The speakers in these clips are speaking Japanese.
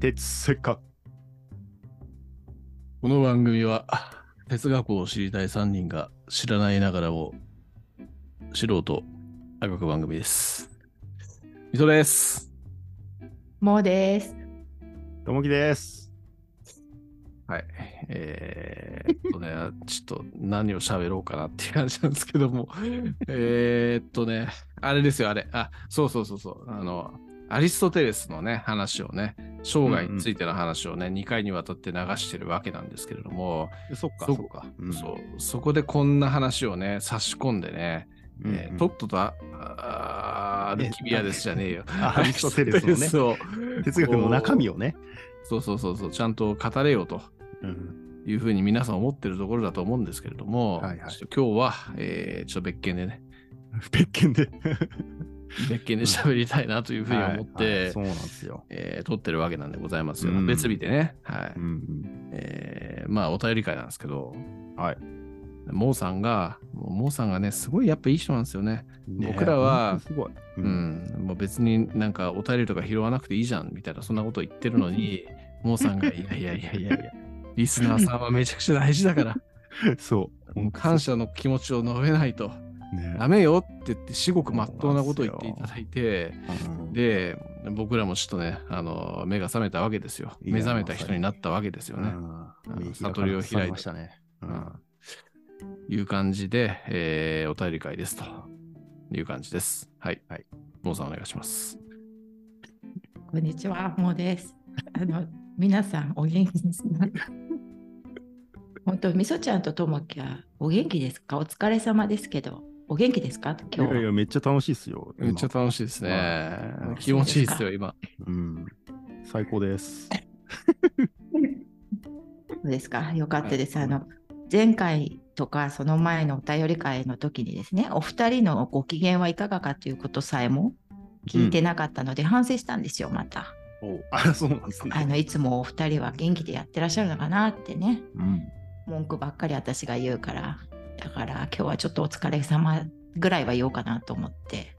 哲せか。この番組は哲学を知りたい3人が知らないながらも素人あがく番組です。みそです。もうです。ともきです。はい。えー、っとね、ちょっと何を喋ろうかなっていう感じなんですけども、えーっとね、あれですよ、あれ。あ、そうそうそうそう。あの、アリストテレスのね、話をね、生涯についての話をね、2回にわたって流してるわけなんですけれども、そっか、そそっか。うんそうそこでこんな話をね差し込んでね、うんえーとっととああアルキビアですじゃねえよ。あアリストテレスのね そう哲学の中身をね。そうそうそうそうちゃんと語れよとうんいうふうに皆さん思ってるところだと思うんですけれども、はいはい今日は、えーちょっと別件でね別件で。別件で喋りたいなというふうに思って、そうなんですよ。えー撮ってるわけなんでございますよ。うん別日でね。はい。うんうんえーまあお便り会なんですけど、はい。モーさんが、もうモーさんがね、すごいやっぱいい人なんですよね。ね僕らはすごい。う。ん、もう別になんかお便りとか拾わなくていいじゃんみたいなそんなこと言ってるのに、モーさんがいやいやいやいやいや、リスナーさんはめちゃくちゃ大事だから、そう感謝の気持ちを述べないとねダメよって言って至極真っ当なことを言っていただいて、うんで、僕らもちょっとね、あの、目が覚めたわけですよ。目覚めた人になったわけですよね。うんうん悟りを開いたましたね。ううんんいう感じで、えーお便り会ですという感じです。はい。はい。モーさんお願いします。こんにちは、もうです。あの、皆さんお元気ですか？本当、みそちゃんとともきはお元気ですか？お疲れ様ですけど、お元気ですか？い今日は。やいや、めっちゃ楽しいっすよ。めっちゃ今楽しいですねうん。気持ちいいですよ、今。うん。最高です。そうですかよかったです。あの、前回とかその前のお便り会の時にですね、お二人のご機嫌はいかがかということさえも聞いてなかったので、反省したんですよ、また。おあ、そうなんですね。あのいつもお二人は元気でやってらっしゃるのかなってね。うん。文句ばっかり私が言うからだから今日はちょっとお疲れ様ぐらいは言おうかなと思って、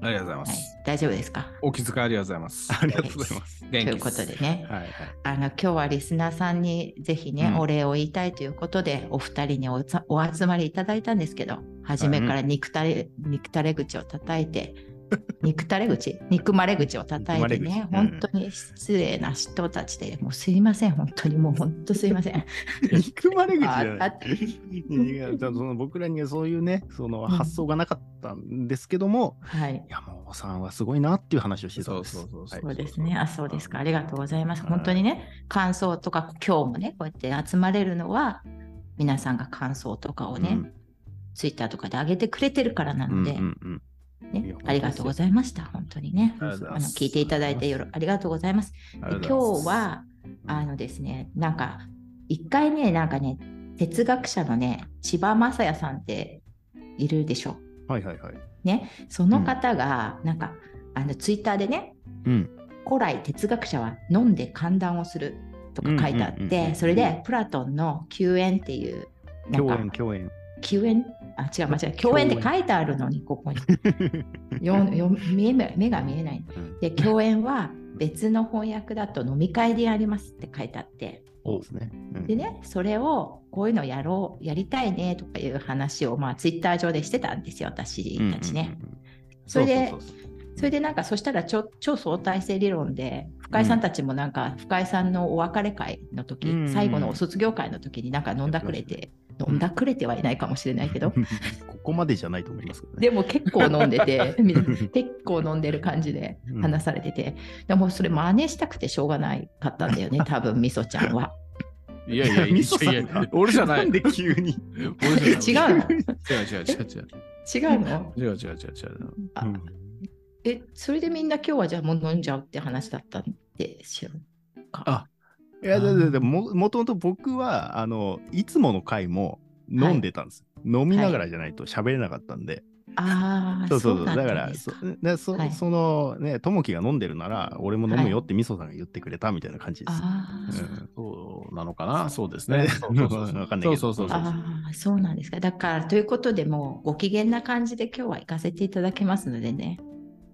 ありがとうございまはいす。、大丈夫ですか？お気遣いありがとうございます。ありがとうございます。ということでねはいはい。あの今日はリスナーさんにぜひね、うんお礼を言いたいということでお二人にお集まりいただいたんですけど初めから憎たれ,、憎たれ口を叩いて憎たれ口憎まれ口を叩いてねうん。本当に失礼な人たちでもうすいません本当にもう本当すいません。憎まれ口じゃあない。あ。いやその僕らにはそういうね、その発想がなかったんですけども、はい。いや、もうおさんはすごいなっていう話をしてたんです。そうそうそうそう。はい。そうですね。あ、そうですか。ありがとうございます。はい。本当にね、感想とか、今日もね、こうやって集まれるのは、皆さんが感想とかをね、ツイッターとかで上げてくれてるからなうん、ので、うんうんうんね、ありがとうございました。本当にね。あの聞いていただいてよろありがとうございます。今日は、あのですね、なんか、一回ね、なんかね、哲学者のね、千葉雅也さんっているでしょ。はいはいはい。ね、その方が、なんか、あのツイッターでね、うん。古来哲学者は飲んで歓談をするとか書いてあっうんうんうんうんてそれでプラトンの救援っていうなん共か演共演。救援あ違う間違う救援って書いてあるのにここに。目が見えない。うん。で救援は別の翻訳だと飲み会でやりますって書いてあって。そうですね。うん。でねそれをこういうのやろうやりたいねとかいう話をまあツイッター上でしてたんですよ私たちね。うんうんうんそれでそれでなんかそしたら超超相対性理論で深井さんたちもなんか深井さんのお別れ会の時、うん。最後のお卒業会の時になんか飲んだくれて、ん飲んだくれてはいないかもしれないけど、ここまでじゃないと思いますけどね。でも結構飲んでて み結構飲んでる感じで話されてて、でもそれ真似したくてしょうがないかったんだよね 多分みそちゃんは。いやいやいや、みそさんが？いやいや俺じゃない。なんで急に？俺じゃない。違うの？違う違う違う違う。違うの？違う違う違う違う。あうんえそれでみんな今日はじゃあもう飲んじゃうって話だったんですよ。あ、いや、だだだももともと僕は、あの、いつもの回も飲んでたんです。飲みながらじゃないと喋れなかったんで。ああ、そうそうそう。だから、そんでそはいそのね、ともきが飲んでるなら、俺も飲むよってみそさんが言ってくれたみたいな感じです。そうなのかな？そうですね。そうそうそう わかんないけどそうそうそうそう。ああ、そうなんですか。だから、ということでもうご機嫌な感じで今日は行かせていただきますのでね、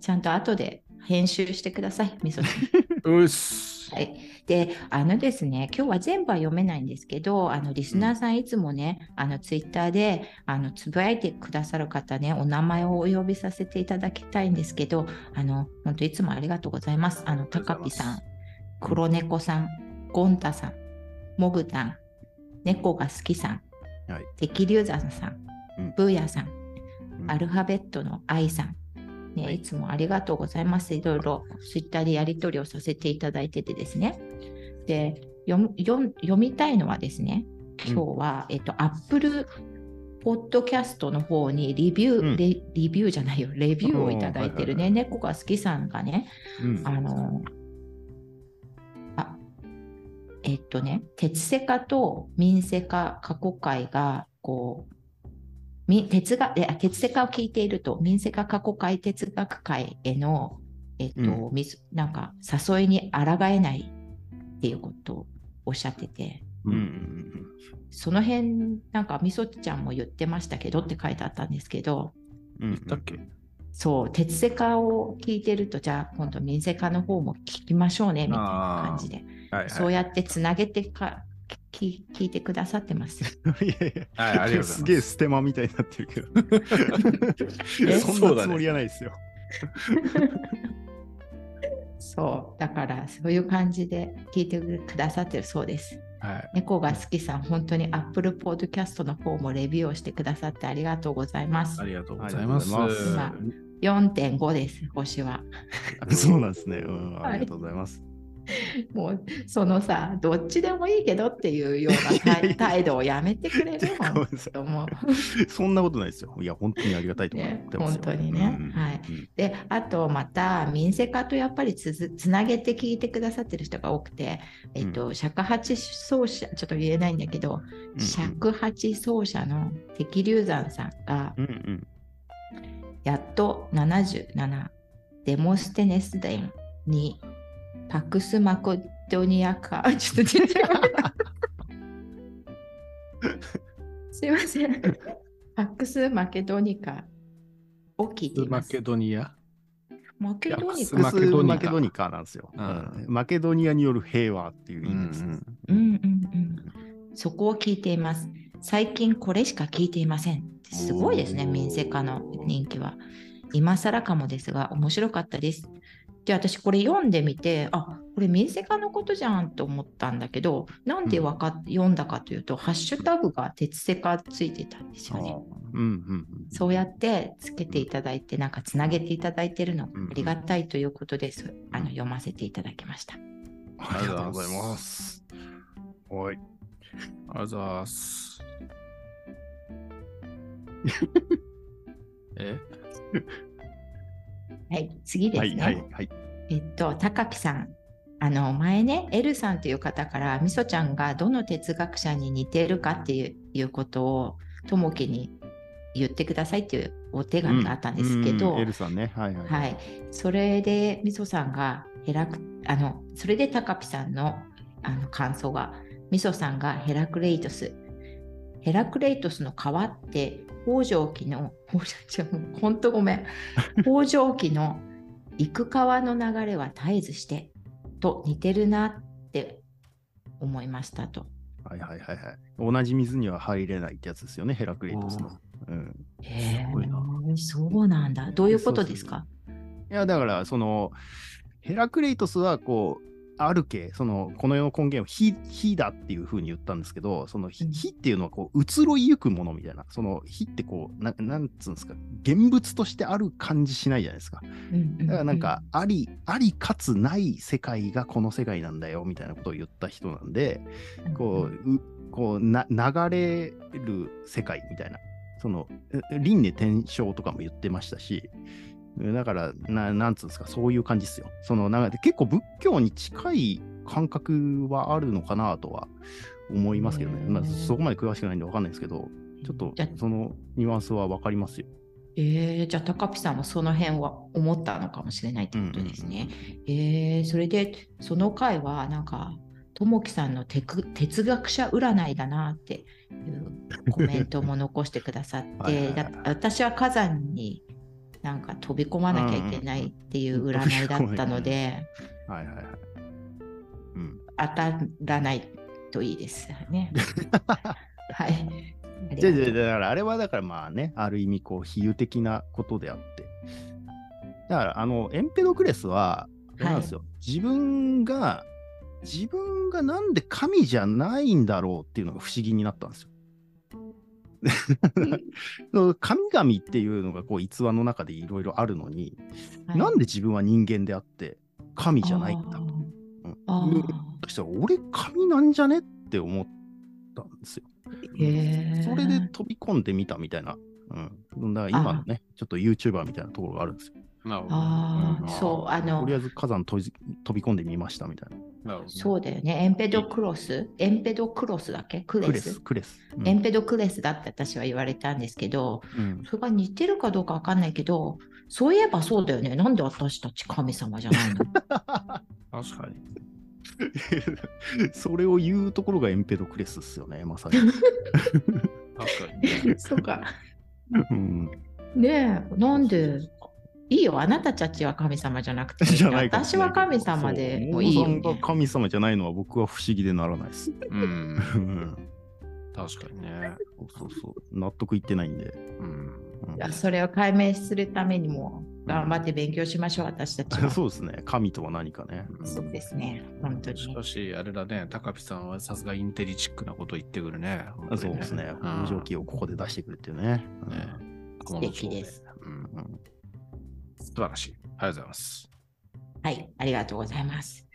ちゃんと後で編集してください、みそさん。うっす。ははい。で、あのですね、今日は全部は読めないんですけど、あのリスナーさんいつもね、あのツイッターであのつぶやいてくださる方ね、お名前をお呼びさせていただきたいんですけど、あの本当いつもありがとうございます。あのありがと高ピうございますさん、黒猫さん、ゴンタさん、モグタン、猫が好きさん、はい敵流山さん、うんブーヤさん、うんアルファベットの愛さん、ねはい。い、つもありがとうございます。いろいろツイッターでやり取りをさせていただいててですね。で、読む読みたいのはですね、今日は、えっと、Apple ポッドキャストの方にリビュー、うん。レリビューじゃないよ、レビューをいただいてるね、はいはいはい猫が好きさんがね、うん。あの、あ、えっとね、鉄セカと民セカ過去会が、こう、み鉄がえあ鉄セカを聞いていると、民セカ過去会哲学会への、えっと、うみずなんか、誘いに抗えないっていうことをおっしゃってて、うん。うんその辺、なんか、みそちゃんも言ってましたけどって書いてあったんですけど、うんうん。だっけ？そう、鉄セカを聞いてると、じゃあ今度民セカの方も聞きましょうね、みたいな感じで。はいはい。そうやってつなげてかき聞いてくださってます。いやいやはい、ありがとうございます。すげえステマみたいになってるけど。えそんなつもりはないですよ。そう、だからそういう感じで聞いてくださってるそうです。はい。猫が好きさん、本当に Apple Podcast の方もレビューをしてくださってありがとうございますあ。りがとうございます。ありがとうございます4.5です、星は。そうなんですね。うん、はいありがとうございます。もう、そのさ、どっちでもいいけどっていうような態態度をやめてくれる。そんなことないですよ。いや、本当にありがたいと思ねってますよ。本当にねうんはいうんで、あとまた、民生化とやっぱりつづつなげて聞いてくださってる人が多くて、えっと、尺八奏者、ちょっと言えないんだけど、うん尺八奏者の敵流山さんが、うんうん。やっと77、デモステネスデンに、パクスマコドニアカ、ちょっと出てこない すいません。パクスマケドニカを聞いています。マケドニア？マケドニカマケドニカマケドニカなんですよ、うんうんマケドニアによる平和っていう意味です。うんうんうん。そこを聞いています。最近これしか聞いていません。すごいですね、民生化の人気は。今更かもですが、面白かったです。で、私これ読んでみて、あこれ民生化のことじゃんと思ったんだけど、なんでわか、読んだかというと、ハッシュタグが鉄セカついてたんですよね。うんうんそうやってつけていただいて、なんかつなげていただいてるのうんありがたいということです。あの読ませていただきました。ありがとうございます。はい。ありがとうございます。え？はい、次ですはね。いはいはい。えっと、高木さん。あの前ね、エルさんという方から、みそちゃんがどの哲学者に似ているかっていういうことを、ともきに言ってくださいっていうお手紙があったんですけど、うんうんエルさんね。はいはい。はい、それでみそさんがヘラクあのそれで高木さんのあの感想がみそさんがヘラクレイトスヘラクレイトスの川って北条記の北条記ほんとごめん 北条記の行く川の流れは絶えずしてと似てるなって思いましたと。はいはいはいはい。同じ水には入れないってやつですよね、ヘラクレイトスの。うん、えそうなんだ。どういうことですか？いや、だから、その、ヘラクレイトスは、こう、あるけ、その、この世の根源を火火だっていうふうに言ったんですけど、その火っていうのは、こう、移ろいゆくものみたいな、その火ってこう、ななんつうんですか、現物としてある感じしないじゃないですか。だからなんか、あり、ありかつない世界がこの世界なんだよ、みたいなことを言った人なんで、こう、うこうな流れる世界みたいな、その、え輪廻転生とかも言ってましたし、だから、ななんつうんですか、そういう感じですよ。その、なんか結構仏教に近い感覚はあるのかなとは思いますけどね。まあ、そこまで詳しくないんでわかんないですけど、ちょっとそのニュアンスはわかりますよ。えー、じゃあ高木さんもその辺は思ったのかもしれないってことですね。えー、それでその回はなんかともきさんのテク哲学者占いだなっていうコメントも残してくださって はいだ私は火山になんか飛び込まなきゃいけないっていう占いだったので、はいはいはい。当たらないといいですね。はい。じゃだからあれはだからまあね、ある意味こう比喩的なことであって。だからあのエンペドクレスは、なんですよ、はい、自分が、自分がなんで神じゃないんだろうっていうのが不思議になったんですよ。神々っていうのがこう逸話の中でいろいろあるのに、はい、なんで自分は人間であって神じゃないんだと。うん、そしたら俺神なんじゃねって思ったんですよ。それで飛び込んでみたみたいな。うん、だから今のね、ちょっと YouTuber みたいなところがあるんですよ。なるほど。ああ、そう、あの。とりあえず火山飛び込んでみましたみたいな。そうだよね。エンペドクロス？エンペドクロスだっけ？クレス？クレス。うん、エンペドクレスだって私は言われたんですけど、うん、それが似てるかどうかわかんないけど、そういえばそうだよね。なんで私たち神様じゃないの？確かに。それを言うところがエンペドクレスですよね、まさに。確かに。そうか。うん、ねえ、なんでいいよ、あなたたちは神様じゃなくて、じゃない私は神様でもいいよ、ね。神様じゃないのは僕は不思議でならないです。うん。確かにね。そうそう納得いってないんで。うん。いやそれを解明するためにも頑張って勉強しましょう、私たちは。そうですね。神とは何かね。そうですね。本当に。しかし、あれだね、高木さんはさすがインテリチックなこと言ってくるね。ねそうですね。工場機をここで出してくるっていうね。ね素敵です。うんうん素晴らしい。ありがとうございます。はい、ありがとうございます。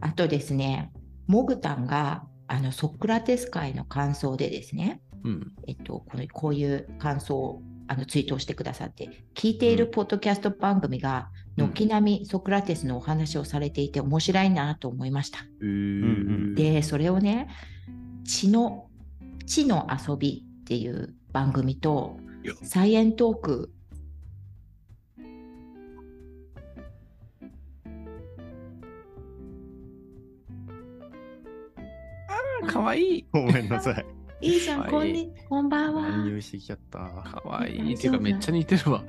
あとですね、モグタンがあのソクラテス会の感想でですね、うん、えっと、このこういう感想をあのツイートをしてくださって、聞いているポッドキャスト番組が、軒並みソクラテスのお話をされていて面白いなと思いました。で、それをね、血の、血の遊びっていう番組と、サイエントークかわいい。ごめんなさい。いいじゃん、こんにこんばんは。乱入してきちゃった。かわいい。てか、めっちゃ似てるわ。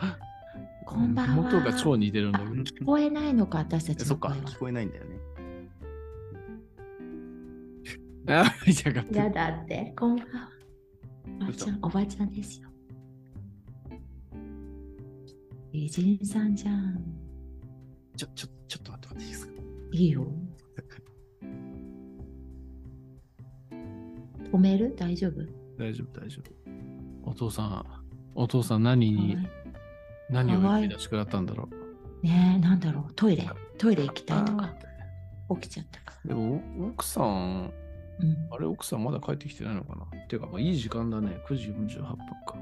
こんばんは。元が超似てるんだけど。聞こえないのか、私たちそっか、聞こえないんだよね。あ、嫌がって。やだって、こんばんは。おばちゃん、おばちゃんですよ。美人さんじゃん。ちょ、ちょ、ちょっと待って待っていいですか？いいよ。褒める？大丈夫？大丈夫、大丈夫。お父さん、お父さん何に、何を呼び出してくれたんだろう？ねえ、なんだろう？トイレ、トイレ行きたいとか、起きちゃったか。でも、奥さん、うん、あれ、奥さんまだ帰ってきてないのかな？っていうか、まあ、いい時間だね。9時48分か。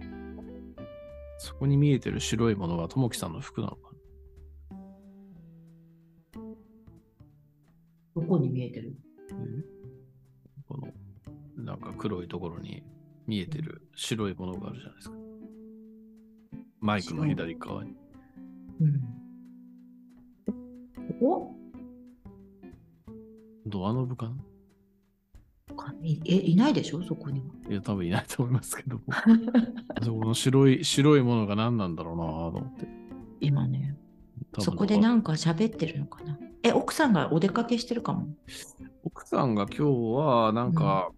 うん。そこに見えてる白いものは、ともきさんの服なの？かどこに見えてる？この、なんか黒いところに見えてる白いものがあるじゃないですか。マイクの左側に。うん。おドアノブかな？え、いないでしょ？そこには。いや、多分いないと思いますけども。そこの白い、白いものが何なんだろうなと思って。今ね。そこでなんか喋ってるのかなえ、奥さんがお出かけしてるかも？奥さんが今日はなんか、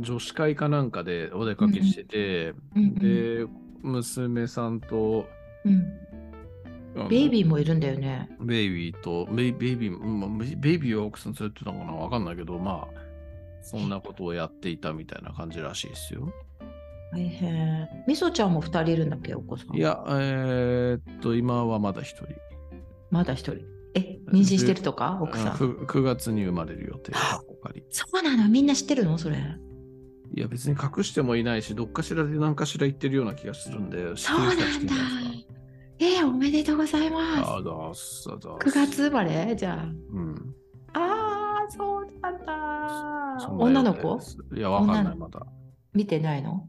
女子会かなんかでお出かけしてて、うんうん、で、娘さんと、うん、ベイビーもいるんだよね。ベイビーと、ベイベイビー、まあ、ベイビーは奥さん連れてたのかな？わかんないけど、まあ、そんなことをやっていたみたいな感じらしいですよ。大変。みそちゃんも2人いるんだっけ、お子さん。いや、えー、っと、今はまだ1人。まだ1人。え、妊娠してるとか？奥さん 9, 9月に生まれる予定そうなの？みんな知ってるの？それ。いや、別に隠してもいないし、どっかしらで何かしら言ってるような気がするんで、そうなんだ。えー、おめでとうございます。あだすだ9月生まれ？じゃあ。うん。ああ、そうなんだ。女の子？いや、わかんない、まだ。見てないの？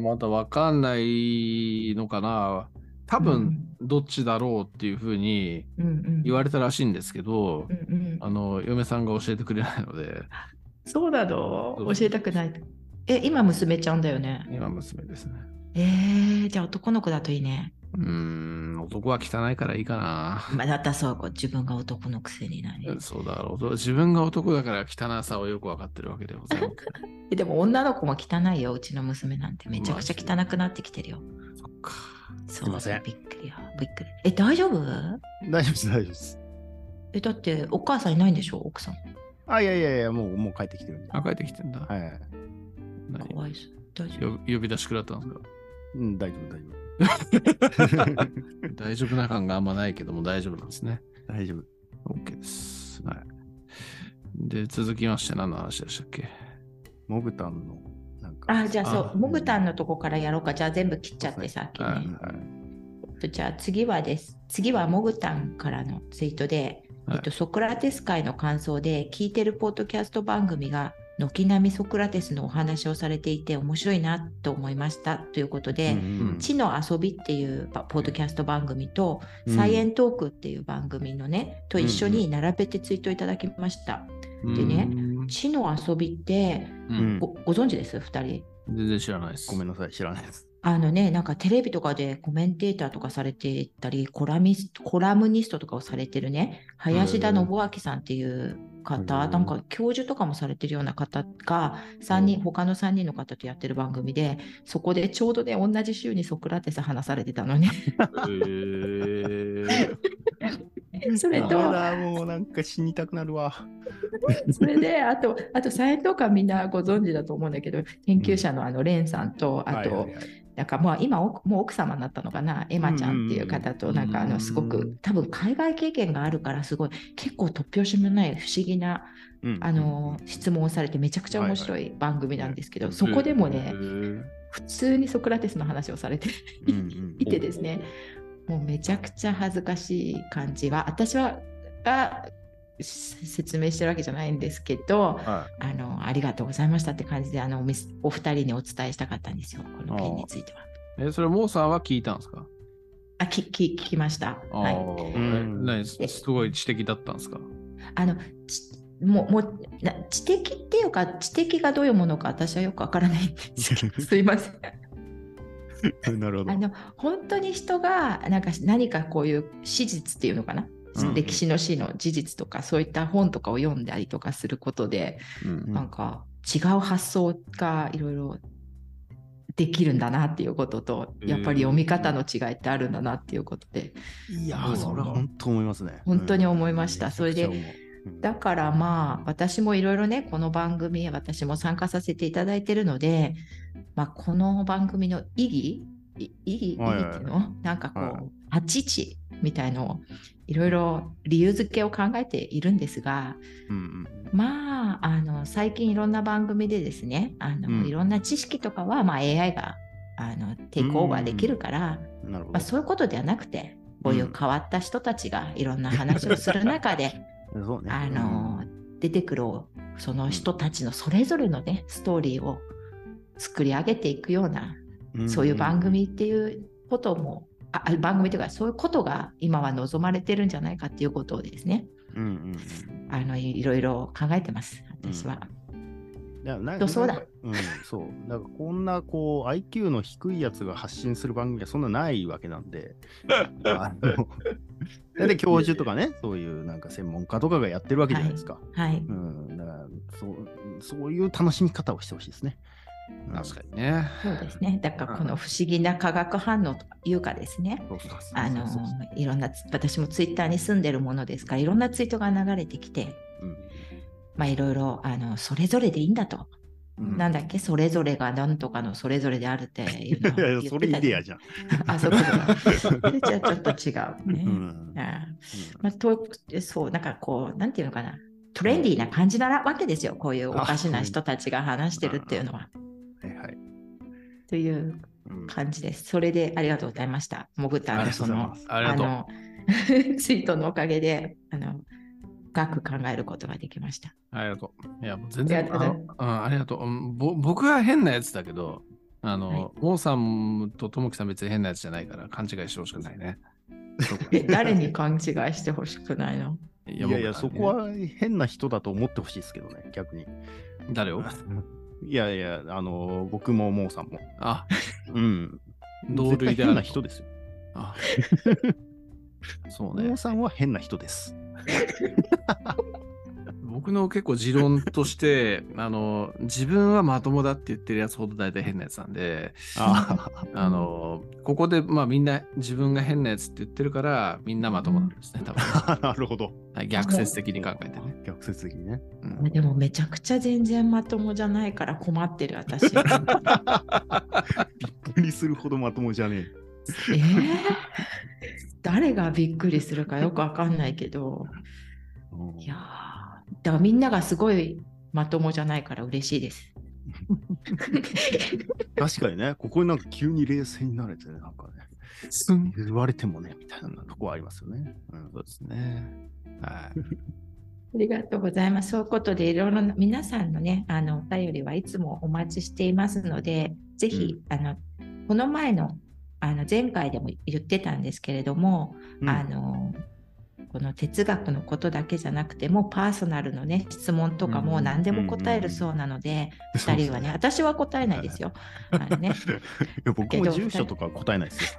まだわかんないのかな。多分どっちだろうっていうふうに言われたらしいんですけど、うんうん、あの嫁さんが教えてくれないので。そうなの？教えたくない。え、今娘ちゃんだよね？今娘ですね。えー、じゃあ男の子だといいね。うん、男は汚いからいいかな。まあ、だったらそう、自分が男のくせになに。そうだろう。自分が男だから汚さをよくわかってるわけでございます。でも女の子も汚いよ、うちの娘なんて。めちゃくちゃ汚くなってきてるよ。そっか。すいません。びっくりよ。びっくり。え、大丈夫？大丈夫です、大丈夫です。え、だってお母さんいないんでしょ、奥さん。あ、いやいやいや、もう、もう帰ってきてるんで。あ、帰ってきてんだ。はい。かわいそう。大丈夫？呼び出しくらったんですか？うん、大丈夫、大丈夫。大丈夫な感があんまないけども大丈夫なんですね。大丈夫。OK です。はい。で、続きまして何の話でしたっけ？モグタンの。あ、じゃあそう、モグタンのとこからやろうか。じゃあ全部切っちゃってさっきね。じゃあ次はです。次はモグタンからのツイートで、はい、えっと、ソクラテス会の感想で聞いてるポッドキャスト番組が軒並みソクラテスのお話をされていて面白いなと思いましたということで「うん知の遊び」っていうポッドキャスト番組と「サイエントーク」っていう番組のね、と一緒に並べてツイートいただきました。でね「知の遊び」ってごご存知です？2人。全然知らないです。ごめんなさい、知らないです。あのね、なんかテレビとかでコメンテーターとかされてたり、コラミスコラムニストとかをされてるね、林田信明さんっていう方、なんか教授とかもされてるような方が3人、他の3人の方とやってる番組で、そこでちょうどね、同じ週にソクラテス話されてたのね。それと。もうなんか死にたくなるわ。それで、あと、あと、サイエントーカーみんなご存知だと思うんだけど、研究者のあのレンさんと、あと、はいはいはいなんかもう今もう奥様になったのかなエマちゃんっていう方となんかあのすごく多分海外経験があるからすごい結構突拍子もない不思議なあの質問をされてめちゃくちゃ面白い番組なんですけどそこでもね普通にソクラテスの話をされて いてですね。もうめちゃくちゃ恥ずかしい感じは私はが説明してるわけじゃないんですけど、はい、あのありがとうございましたって感じであのお二人にお伝えしたかったんですよ、この件については。え、それ、モーさんは聞いたんですか？あきき聞きました。はい、何？すごい知的だったんですか？あのもも知的っていうか、知的がどういうものか私はよくわからないんですけど、すいません。なるほど。あの本当に人がなんか何かこういう史実っていうのかな？歴史の史の事実とか、そういった本とかを読んだりとかすることで、うんなんか違う発想がいろいろできるんだなっていうことと、やっぱり読み方の違いってあるんだなっていうことで。いやそれは本当思いますね。本当に思いました。それで、だからまあ私もいろいろねこの番組私も参加させていただいてるので、まあ、この番組の意義意義意義っていうの、なんかこう、立ち位置みたいのをいろいろ理由付けを考えているんですが、うんうん、まああの最近いろんな番組でですねあの、うん、いろんな知識とかは、まあ、AI があのテイクオーバーできるから、うん、まあ、そういうことではなくてこういう変わった人たちがいろんな話をする中で、ね、あの出てくるその人たちのそれぞれのねストーリーを作り上げていくような、そういう番組っていうこともあ番組というかそういうことが今は望まれてるんじゃないかっていうことをですね、うんうん、あのいろいろ考えてます私は。うん、なんかそうだ。うん、そう。なんかこんなこう IQ の低いやつが発信する番組はそんなないわけなんで。あので教授とかね、そういうなんか専門家とかがやってるわけじゃないですか。はい。はい、うん、だからそうそういう楽しみ方をしてほしいですね。確かにね。そうですね。だからこの不思議な化学反応というかですね、あのいろんな私もツイッターに住んでるものですから、いろんなツイートが流れてきて、うん、まあいろいろあのそれぞれでいいんだと。うん、なんだっけ？それぞれが何とかのそれぞれであるっていうの いやいやそれイデアじゃん。あ、そこだ。じゃちょっと違う ね。うん、まあ、とそう、なんかこう、なんていうのかな。トレンディーな感じなわけですよ。こういうおかしな人たちが話してるっていうのは。はいはい。という感じです。それでありがとうございました。もぐたのその、あの、ツイートのおかげで、あの、深く考えることができました。ありがとう。いや、もう全然ああありがとう。ぼ僕は変なやつだけど、あの、はい、モーさんとともきさん別に変なやつじゃないから勘違いしてほしくないね。誰に勘違いしてほしくないの？いやいや、そこは変な人だと思ってほしいですけどね、逆に。誰を？いやいや、あの、僕もモーさんも。あ、うん。同類である。な人ですよ。あ そうね王。さんは変な人です。僕の結構持論として、あの、自分はまともだって言ってるやつほど大体変なやつなんで、ああの、ここで、まあみんな自分が変なやつって言ってるから、みんなまともなんですね、多分。あ、なるほど。はい逆説的に考えてね。逆説的にね。うんでもめちゃくちゃ全然まともじゃないから困ってる私。びっくりするほどまともじゃねえー？誰がびっくりするかよくわかんないけど、え。うんいやーだからみんながすごいまともじゃないから嬉しいです。確かにね、ここになんか急に冷静になれてね、なんかね、すん言われてもね、みたいなとこありますよね。うんそうですね。はい。ありがとうございます。そういうことでいろいろな皆さんのね、あのお便りはいつもお待ちしていますので、ぜひ、あのこの前のあの前回でも言ってたんですけれども、うんあのこの哲学のことだけじゃなくてもパーソナルのね質問とかも何でも答えるそうなので、二う2人はね私は答えないですよ。あのねいや僕も住所とか答えないです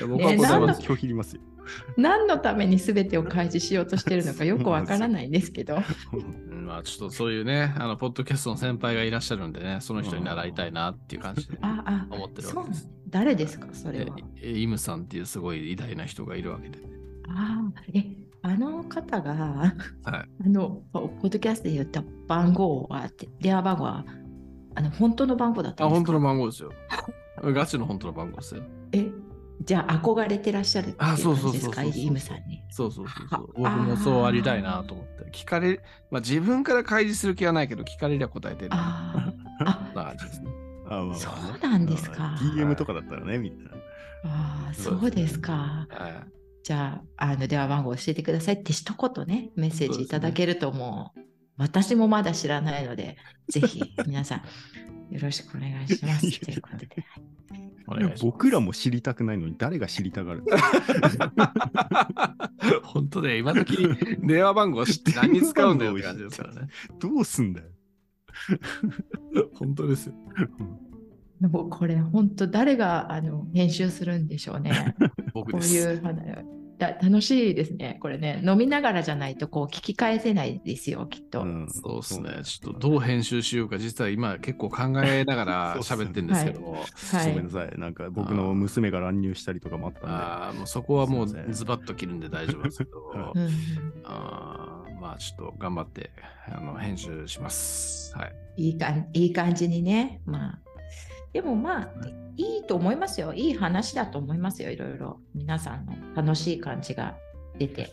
よ。僕は答えます。拒否りますよ。何のために全てを開示しようとしてるのかよくわからないんですけど。う んまあちょっとそういうね、あの、ポッドキャストの先輩がいらっしゃるんでね、その人に習いたいなっていう感じでああ思ってるわけです。誰ですか？それえは。えイムさんっていうすごい偉大な人がいるわけで。ああえあの方がはい。あのポポッドキャストで言った番号は電話番号はあの本当の番号だったあ、んですか？本当の番号ですよ。ガチの本当の番号ですよ。えじゃあ憧れてらっしゃるっていうあ感そうそうそうそうじですか？イムさんに。そうそうそうそう。僕はもそうありたいなと思って。聞かれ、まあ自分から開示する気はないけど、聞かれりゃ答えてる。あ ですね。そうなんですかあ DM とかだったらね、みたいな。あーそうそうですか。はい。じゃああの電話番号教えてくださいって一言ねメッセージいただけるともう私もまだ知らないのでぜひ皆さんよろしくお願いしますということで。僕らも知りたくないのに誰が知りたがる 本当で、今時電話番号知って 何に使うんだよって感じですからね。どうすんだよ？本当ですよ。もうこれ本当誰があの編集するんでしょうね。こう僕です。いう話だ楽しいですね。これね飲みながらじゃないとこう聞き返せないですよきっと。うんそうですね。ちょっとどう編集しようか、実は今結構考えながら 喋ってるんですけども、はいごめんなさい。なんか僕の娘が乱入したりとかもあったんあーもうそこはもうズバッと切るんで大丈夫ですけど、う んあーまあちょっと頑張ってあの編集します。はい。いいかんいい感じにね。まあでもまあいいと思いますよ。いい話だと思いますよ。いろいろ皆さんの楽しい感じが出て。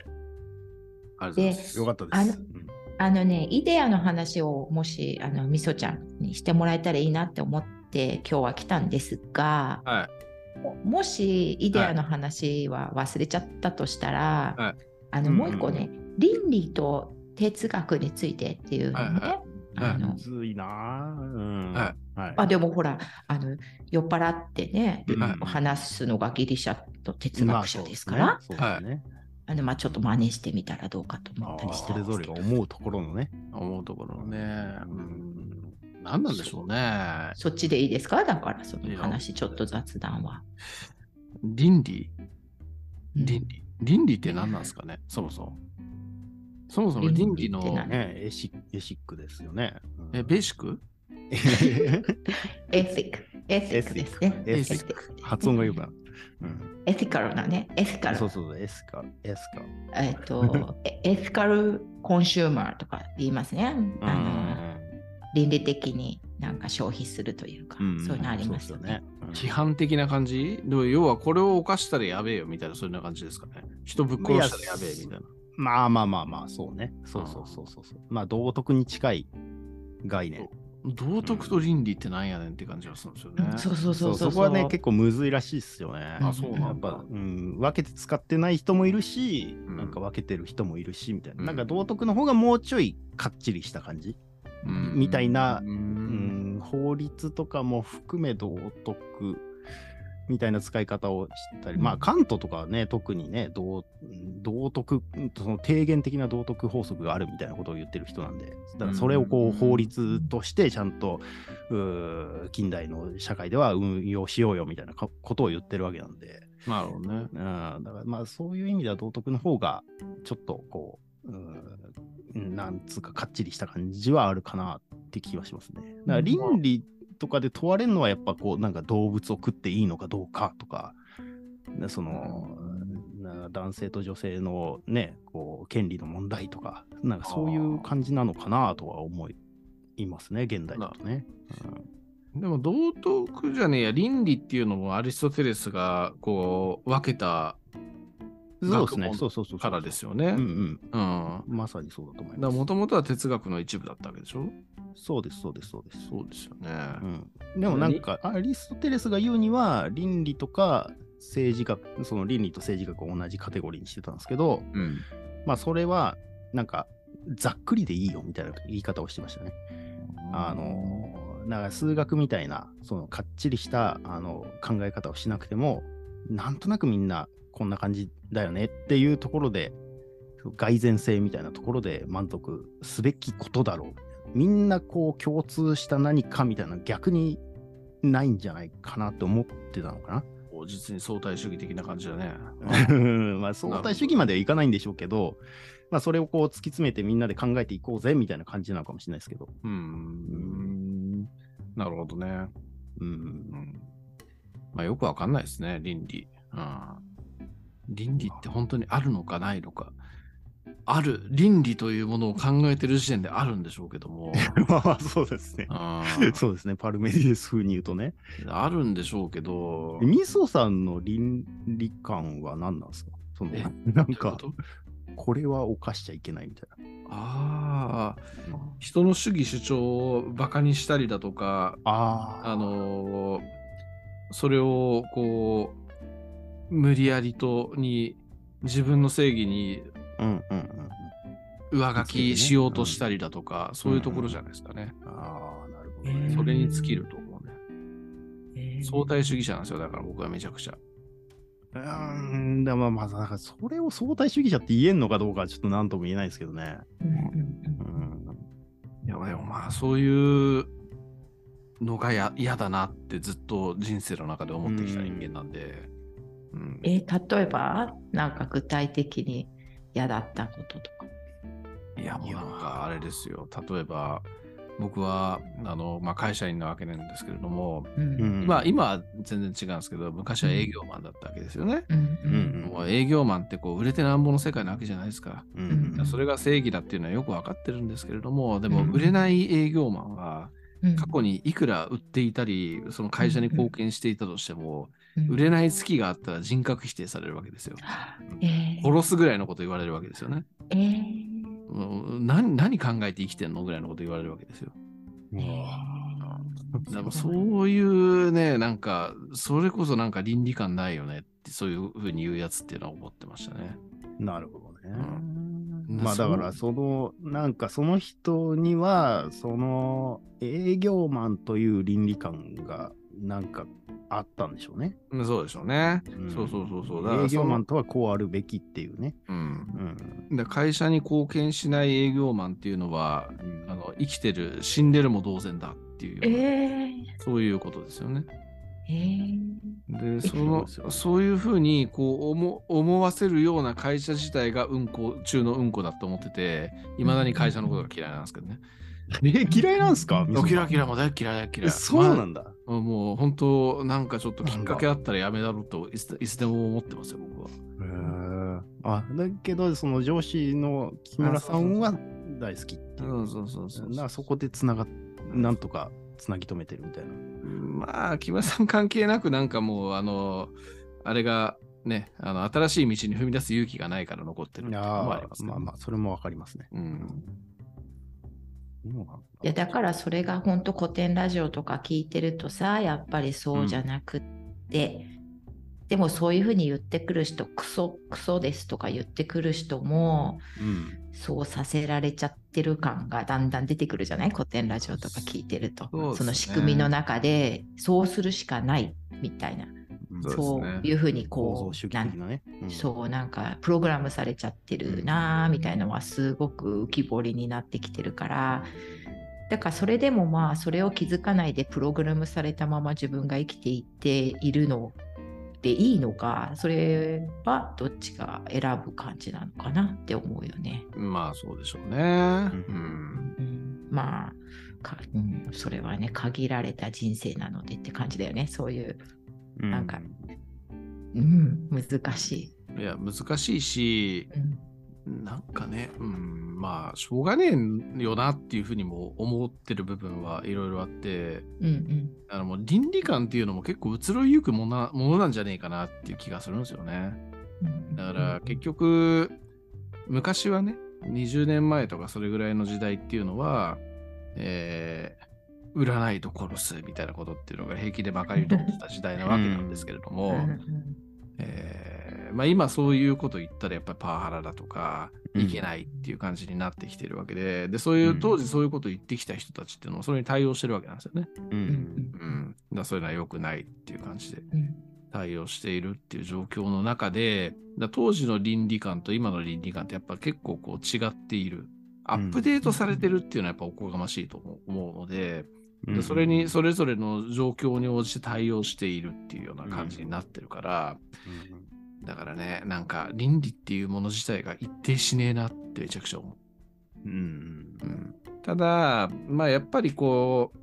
ありがとうございます。よかったです。うんあのね、イデアの話をもし、あの、みそちゃんにしてもらえたらいいなって思って今日は来たんですが、はい。ももしイデアの話は忘れちゃったとしたら、はいあの、もう一個ね、倫理と哲学についてっていうのね、はいはいはいあのむずいなぁ。うんははい。あでもほらあの酔っ払ってね、うん話すのがギリシャと哲学者ですから、まあそうですね。あのまあ、ちょっと真似してみたらどうかと思ったりしそうですねあーそれぞれたんですけどが思うところのね。思うところのね。うん。何なんでしょうね。そっちでいいですか？だからその話ちょっと雑談は。倫理？うん倫理？倫理って何なんですかね？そもそも。そもそも倫理のねエシ ethic ですよね。うんえベーシック？エシック、 ethic ですね。 ethic ク発音がよくなる。うんエシカルなね、エシカル。そうそうそう、エスカ、エスカ。えっと、エ ethical consumer とか言いますね。あの倫理的になんか消費するというか、うんそういうのありますよね。。批判的な感じ？でも要はこれを犯したらやべえよみたいなそういう感じですかね。人ぶっ殺したらやべえみたいな。まあまあまあまあ、そうね。そうそうそうそうそう。まあ、道徳に近い概念。道徳と倫理ってなんやねんって感じがするんですよね。うんそうそうそそううそう。そこはね、結構むずいらしいっすよね。あそうなんだやっぱ、うん、分けて使ってない人もいるし、うんなんか分けてる人もいるし、みたいな。うんなんか道徳の方がもうちょいかっちりした感じ？うんみたいなううんん、法律とかも含め道徳みたいな使い方をしたり、まあ、カントとかはね、特にね、道道徳、その提言的な道徳法則があるみたいなことを言ってる人なんで、だからそれをこう法律としてちゃんと、う近代の社会では運用しようよみたいなことを言ってるわけなんで。なるほどね。うん、だからまあそういう意味では道徳の方がちょっとこう、うん、なんつうかかっちりした感じはあるかなって気はしますね。だから倫理とかで問われるのはやっぱこうなんか動物を食っていいのかどうかとか、その、男性と女性のね、こう権利の問題とか、なんかそういう感じなのかなとは思いますね、現代だとね。うん、でも道徳じゃねえや、倫理っていうのもアリストテレスがこう分けたそうですね。そうそうそう。からですよね。うんうん。うん、まさにそうだと思います。もともとは哲学の一部だったわけでしょ？そうです、そうです、そうです。そうですよね。うん。でもなんか、アリストテレスが言うには、倫理とか政治学、その倫理と政治学を同じカテゴリーにしてたんですけど、うん、まあ、それは、なんか、ざっくりでいいよみたいな言い方をしてましたね。あの、なんか数学みたいな、そのかっちりしたあの考え方をしなくても、なんとなくみんなこんな感じだよねっていうところで、蓋然性みたいなところで満足すべきことだろう。みんなこう共通した何かみたいな逆にないんじゃないかなって思ってたのかな。実に相対主義的な感じだね。まあ相対主義まではいかないんでしょうけど、まあそれをこう突き詰めてみんなで考えていこうぜみたいな感じなのかもしれないですけど。うん。なるほどね。うん。まあよくわかんないですね、倫理。うん倫理って本当にあるのかないのか。ある、倫理というものを考えてる時点であるんでしょうけども。まあ、そうですね。そうですね。パルメディエス風に言うとね。あるんでしょうけど。みそさんの倫理観は何なんですか？そのなんか、これは犯しちゃいけないみたいな。ああ、人の主義主張をバカにしたりだとか、ああのー、それをこう、無理やりとに自分の正義に上書きしようとしたりだとか、そういうところじゃないですかね。ああ、なるほど、ね、それに尽きると思うね、えー。相対主義者なんですよ、だから僕はめちゃくちゃ。うん、でもまあ、だからそれを相対主義者って言えんのかどうかちょっと何とも言えないですけどね。うん、いや、でもまあ、そういうのが嫌だなってずっと人生の中で思ってきた人間なんで。うん、えー、例えばなんか具体的に嫌だったこととか。いやもうなんかあれですよ。例えば僕はあの、まあ、会社員なわけなんですけれども、うん、今今は全然違うんですけど昔は営業マンだったわけですよね。うん、もう営業マンってこう売れてなんぼの世界なわけじゃないですか、うん、それが正義だっていうのはよく分かってるんですけれどもでも売れない営業マンは過去にいくら売っていたりその会社に貢献していたとしても、売れない月があったら人格否定されるわけですよ。えー、殺すぐらいのこと言われるわけですよね。えー、何何考えて生きてんのぐらいのこと言われるわけですよ。えー、そういうね、なんか、それこそなんか倫理観ないよねって、そういうふうに言うやつっていうのは思ってましたね。なるほどね。うん、まあだからそのなんかその人にはその営業マンという倫理観がなんかあったんでしょうね。そうでしょうね。うん、そうそうそうそう。営業マンとはこうあるべきっていうね。うん。うん、で会社に貢献しない営業マンっていうのは、うん、あの生きてる、死んでるも同然だっていう、えー、そういうことですよね。えー、でそのそういうふうにこう思思わせるような会社自体がうんこ中のうんこだと思ってていまだに会社のことが嫌いなんですけどね。え、嫌いなんですか？嫌い嫌い、もう大嫌い嫌い。そうなんだ。まあ、もう本当、なんかちょっときっかけあったらやめだろうといついつでも思ってますよ、僕は。へあ、だけど、その上司の木村さんは大好きっていう。そうそうそうそう。だからそこでつながっ、なんとかつなぎ止めてるみたいな。まあ、木村さん関係なく、なんかもう、あの、あれが、ね、あの新しい道に踏み出す勇気がないから残ってるっていうのもあります、ね、まあまあ、それもわかりますね。うんいやだからそれが本当古典ラジオとか聞いてるとさやっぱりそうじゃなくって、うん、でもそういうふうに言ってくる人クソクソですとか言ってくる人も、うん、そうさせられちゃってる感がだんだん出てくるじゃない？古典ラジオとか聞いてると。そ,、の仕組みの中でそうするしかないみたいな。うそういうふうにこう、ね。うん、そうなんかプログラムされちゃってるなみたいなのはすごく浮き彫りになってきてるからだからそれでもまあそれを気づかないでプログラムされたまま自分が生きていっているのでいいのかそれはどっちが選ぶ感じなのかなって思うよね。まあそうでしょうね。うん、うん、まあか、うん、それはね限られた人生なのでって感じだよね。そういうなんか、うん、うん、難しい。いや難しいし、うん、なんかね、うん、まあしょうがねえよなっていうふうにも思ってる部分はいろいろあって、うんうん、あのもう倫理観っていうのも結構移ろいゆくものものなんじゃねえかなっていう気がするんですよね。だから結局昔はね20年前とかそれぐらいの時代っていうのはえー、売らないと殺すみたいなことっていうのが平気でまかり通ってた時代なわけなんですけれども、えー、まあ、今そういうこと言ったらやっぱりパワハラだとかいけないっていう感じになってきてるわけで、でそういう当時そういうことを言ってきた人たちっていうのもそれに対応してるわけなんですよね。うん、うん、だそういうのは良くないっていう感じで。対応しているっていう状況の中で、だ当時の倫理観と今の倫理観ってやっぱ結構こう違っている。アップデートされてるっていうのはやっぱおこがましいと思うので、うん、それにそれぞれの状況に応じて対応しているっていうような感じになってるから、うん、だからね、なんか倫理っていうもの自体が一定しねえなってめちゃくちゃ思う。うん、うん、ただ、まあやっぱりこう、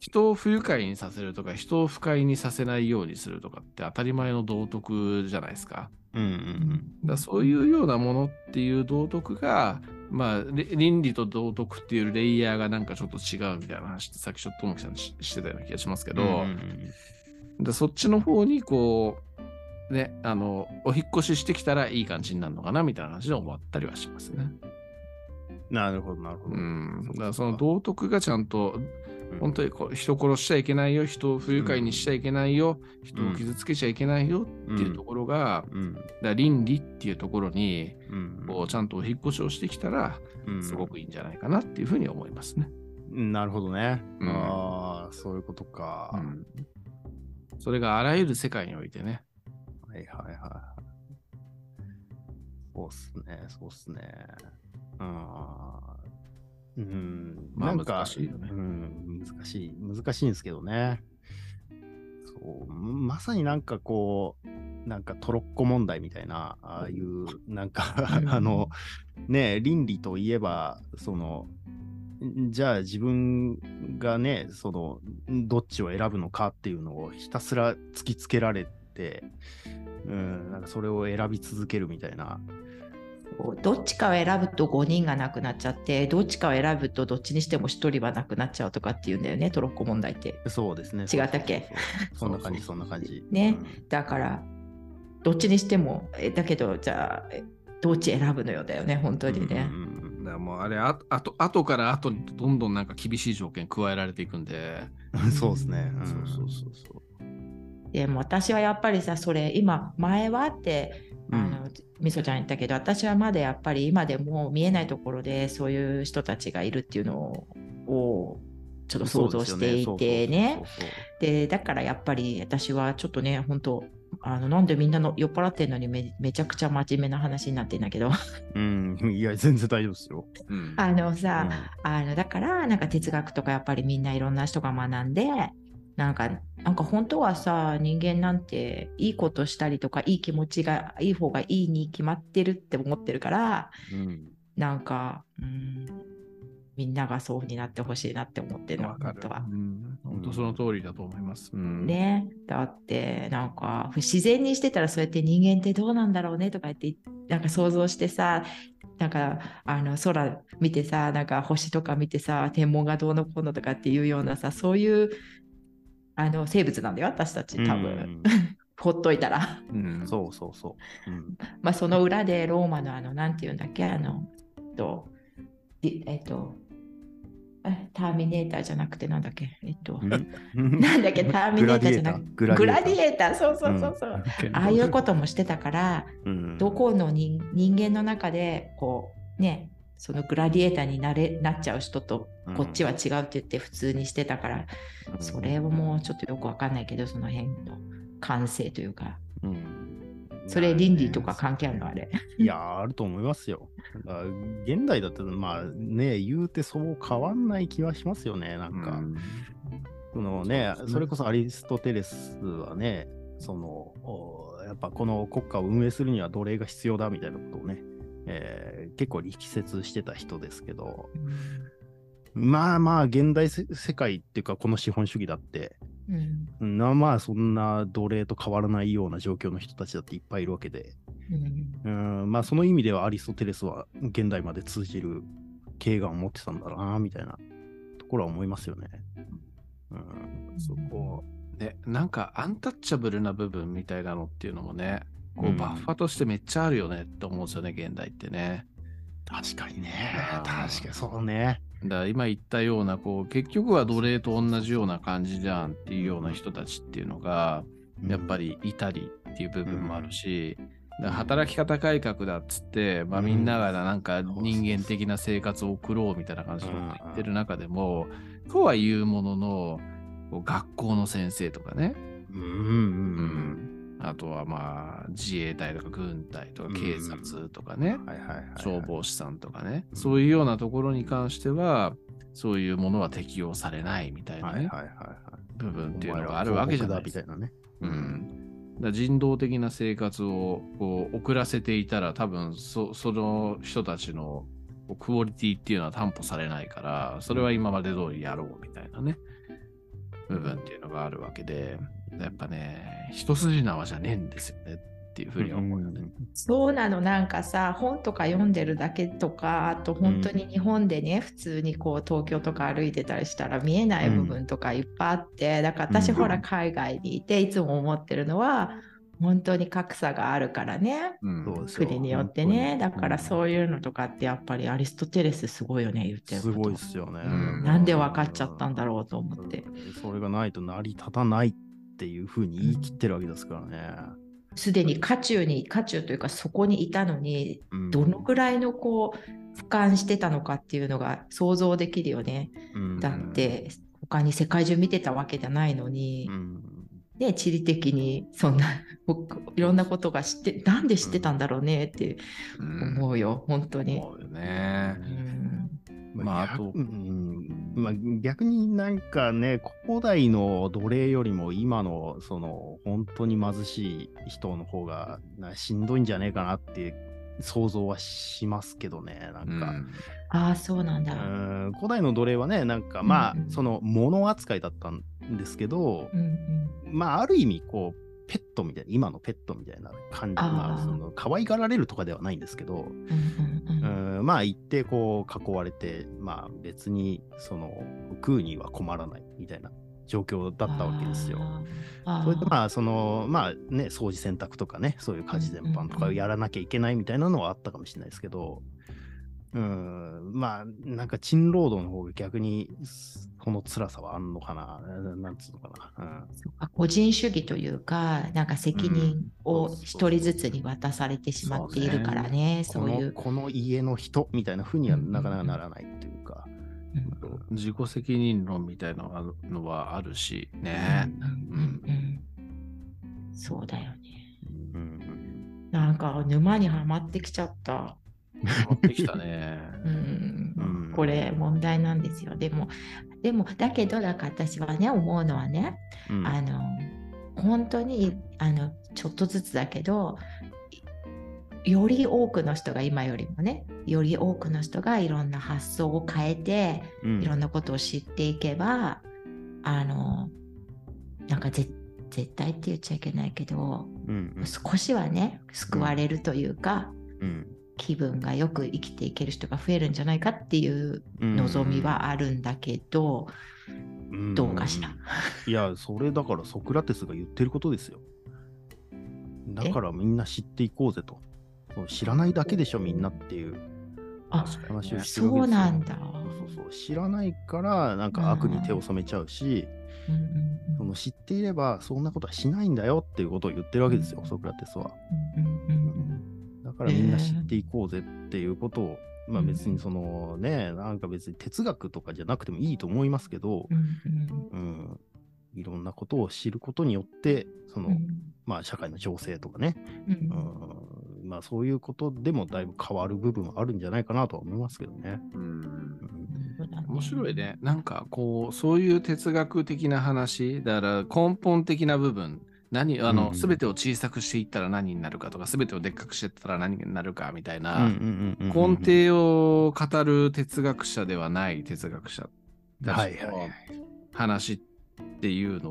人を不愉快にさせるとか、人を不快にさせないようにするとかって当たり前の道徳じゃないですか。うんうんうん、だそういうようなものっていう道徳が、まあ、倫理と道徳っていうレイヤーがなんかちょっと違うみたいな話ってさっきちょっとともきさんしてたような気がしますけど、うんうん、そっちの方にこう、ね、あの、お引越ししてきたらいい感じになるのかなみたいな話で思ったりはしますね。なるほど、なるほど。うん。だからその道徳がちゃんと、本当にこう人殺しちゃいけないよ、人を不愉快にしちゃいけないよ、うん、人を傷つけちゃいけないよっていうところが、うん、だ倫理っていうところに、こうちゃんとお引越しをしてきたら、すごくいいんじゃないかなっていうふうに思いますね。なるほどね。ああ、そういうことか、それがあらゆる世界においてね。はいはいはい。そうっすね、そうっすね。あうん、まあ難しいよね。うん、難しい、難しいんですけどね。そうまさになんかこう、なんかトロッコ問題みたいな、ああいう、なんかあの、ね、倫理といえば、その、じゃあ自分がね、その、どっちを選ぶのかっていうのをひたすら突きつけられて、うん、なんかそれを選び続けるみたいな、どっちかを選ぶと5人がなくなっちゃってどっちかを選ぶとどっちにしても1人はなくなっちゃうとかっていうんだよねトロッコ問題って。そうですね。違ったっけ？そんな感じそんな感じ。ね、うん、だからどっちにしてもえだけどじゃあどっち選ぶのよだよね本当にね、うんうん、だもうあれああと後から後にどんどんなんか厳しい条件加えられていくんで。そうですね、そうそうそうそう。でも私はやっぱりさそれ今前はってあのみそちゃん言ったけど私はまだやっぱり今でも見えないところでそういう人たちがいるっていうのをちょっと想像していてね。でだからやっぱり私はちょっとね本当あのなんでみんなの酔っ払ってんのにめめちゃくちゃ真面目な話になってんだけど。うん、いや、全然大丈夫ですよ。あのさ、うん、あのだから、なんか哲学とかやっぱりみんないろんな人が学んで、なんか、なんか本当はさ、人間なんていいことしたりとか、いい気持ちがいい方がいいに決まってるって思ってるから、うん、なんか、うん、みんながそうになってほしいなって思ってるの、本当は。うん、本当その通りだと思います。うん、ね。だって、なんか、自然にしてたらそうやって人間ってどうなんだろうねとか言って、なんか想像してさ、なんかあの空見てさなんか星とか見てさ天文がどうのこうのとかっていうようなさそういうあの生物なんだよ私たち多分、ほっといたら、うん、そうそうそう、うん、まあその裏でローマのあのなんていうんだっけあのとえっとターミネーターじゃなくてなんだっけえっと、なんだっけターミネーターじゃなくて。グラディエーター。そうそうそうそう、うん、ああいうこともしてたから、うん、どこの人間の中でこうねそのグラディエーターになれなっちゃう人とこっちは違うって言って普通にしてたから、うん、それはもうちょっとよくわかんないけどその辺の感性というか。うんそれ倫理とか関係あるのあれ。いや、あると思いますよ。現代だって、まあね、言うてそう変わんない気はしますよね、なんか。うん、そのね、それこそアリストテレスはね、その、やっぱこの国家を運営するには奴隷が必要だみたいなことをね、えー、結構力説してた人ですけど、うん、まあまあ、現代世界っていうか、この資本主義だって、うん、まあそんな奴隷と変わらないような状況の人たちだっていっぱいいるわけで、うん、うんまあその意味ではアリストテレスは現代まで通じる経眼を持ってたんだろうなみたいなところは思いますよね。うん、そこねなんかアンタッチャブルな部分みたいなのっていうのもねこうバッファとしてめっちゃあるよねって思うんですよね、現代ってね。確かにね。確かにそうね。だ今言ったような、こう、結局は奴隷と同じような感じじゃんっていうような人たちっていうのが、やっぱりいたりっていう部分もあるし、だ働き方改革だっつって、まあ、みんながなんか人間的な生活を送ろうみたいな感じで言ってる中でも、とは言うものの、学校の先生とかね、うんうん。うんあとはまあ自衛隊とか軍隊とか警察とかね、消防士さんとかね、そういうようなところに関しては、そういうものは適用されないみたいなね、部分っていうのがあるわけじゃないですか。ね、うん、だ人道的な生活をこう遅らせていたら多分そその人たちのクオリティっていうのは担保されないからそれは今まで通りやろうみたいなね部分っていうのがあるわけでやっぱね、一筋縄じゃねえんですよねっていうふうに思うよね、うん。そうなの、なんかさ、本とか読んでるだけとか、あと本当に日本でね、うん、普通にこう東京とか歩いてたりしたら見えない部分とかいっぱいあって、だから私、ほら海外にいていつも思ってるのは、本当に格差があるからね、うん、国によってね。だからそういうのとかってやっぱりアリストテレスすごいよね言ってるすごいですよね、うん、なんで分かっちゃったんだろうと思って、それがないと成り立たないっっていうふうに言い切ってるわけですからね。すでに渦中に渦中というかそこにいたのに、どのくらいのこう俯瞰してたのかっていうのが想像できるよね。うん、だって他に世界中見てたわけじゃないのに、うん、ね、地理的にそんないろんなことが知ってなんで知ってたんだろうねって思うよ、うん、本当に。そうよね。まあ、あと、うんまあ、逆になんかね、古代の奴隷よりも今のその本当に貧しい人の方がしんどいんじゃねえかなって想像はしますけどね、なんか。うん、ああ、そうなんだ。うん古代の奴隷はね、なんかまあ、うんうん、その物扱いだったんですけど、うんうん、まあ、ある意味、こう、ペットみたいな、今のペットみたいな感じ、まあ、その可愛がられるとかではないんですけど、うんまあ、一定こう囲われて、まあ、別にその食うには困らないみたいな状況だったわけですよ。それでまあ、その、まあね、掃除洗濯とかね、そういう家事全般とかやらなきゃいけないみたいなのはあったかもしれないですけど、うん、まあ、なんか賃労働の方が逆にこの辛さはあんのかな、なんつうのかな。うん、個人主義というか、なんか責任を一人ずつに渡されてしまっているからね、そう、ね,、いうこの。この家の人みたいなふうにはなかなかならないというか。うん、自己責任論みたいなのはあるしね。そうだよね。うん、なんか沼にはまってきちゃった。持ってきたね。うん、これ問題なんですよ。でも、でも、だけど、だから私はね、思うのはね、うん、あの、本当に、あの、ちょっとずつだけど、より多くの人が今よりもね、より多くの人がいろんな発想を変えて、うん、いろんなことを知っていけば、あの、なんか絶対って言っちゃいけないけど、うんうん、少しはね、救われるというか、うん、気分がよく生きていける人が増えるんじゃないかっていう望みはあるんだけど、うん、どうかしら？いや、それだからソクラテスが言ってることですよ。だからみんな知っていこうぜと。知らないだけでしょ、みんなっていう話をしてるそうなんだ。そうそう知らないからなんか悪に手を染めちゃうし、その知っていればそんなことはしないんだよっていうことを言ってるわけですよ、ソクラテスは。うんうんうんからみんな知っていこうぜっていうことを、えー、まあ別にそのね、なんか別に哲学とかじゃなくてもいいと思いますけど、うん、うん、いろんなことを知ることによって、その、うん。まあ、社会の情勢とかね、うん。うん。まあ、そういうことでもだいぶ変わる部分はあるんじゃないかなとは思いますけどね。うん。面白いね。なんかこう、そういう哲学的な話、だから根本的な部分、何、あの、うんうん。すべてを小さくしていったら何になるかとか、すべてをでっかくしていったら何になるかみたいな、うんうんうんうんうん根底を語る哲学者ではない哲学者たちの。話っていうの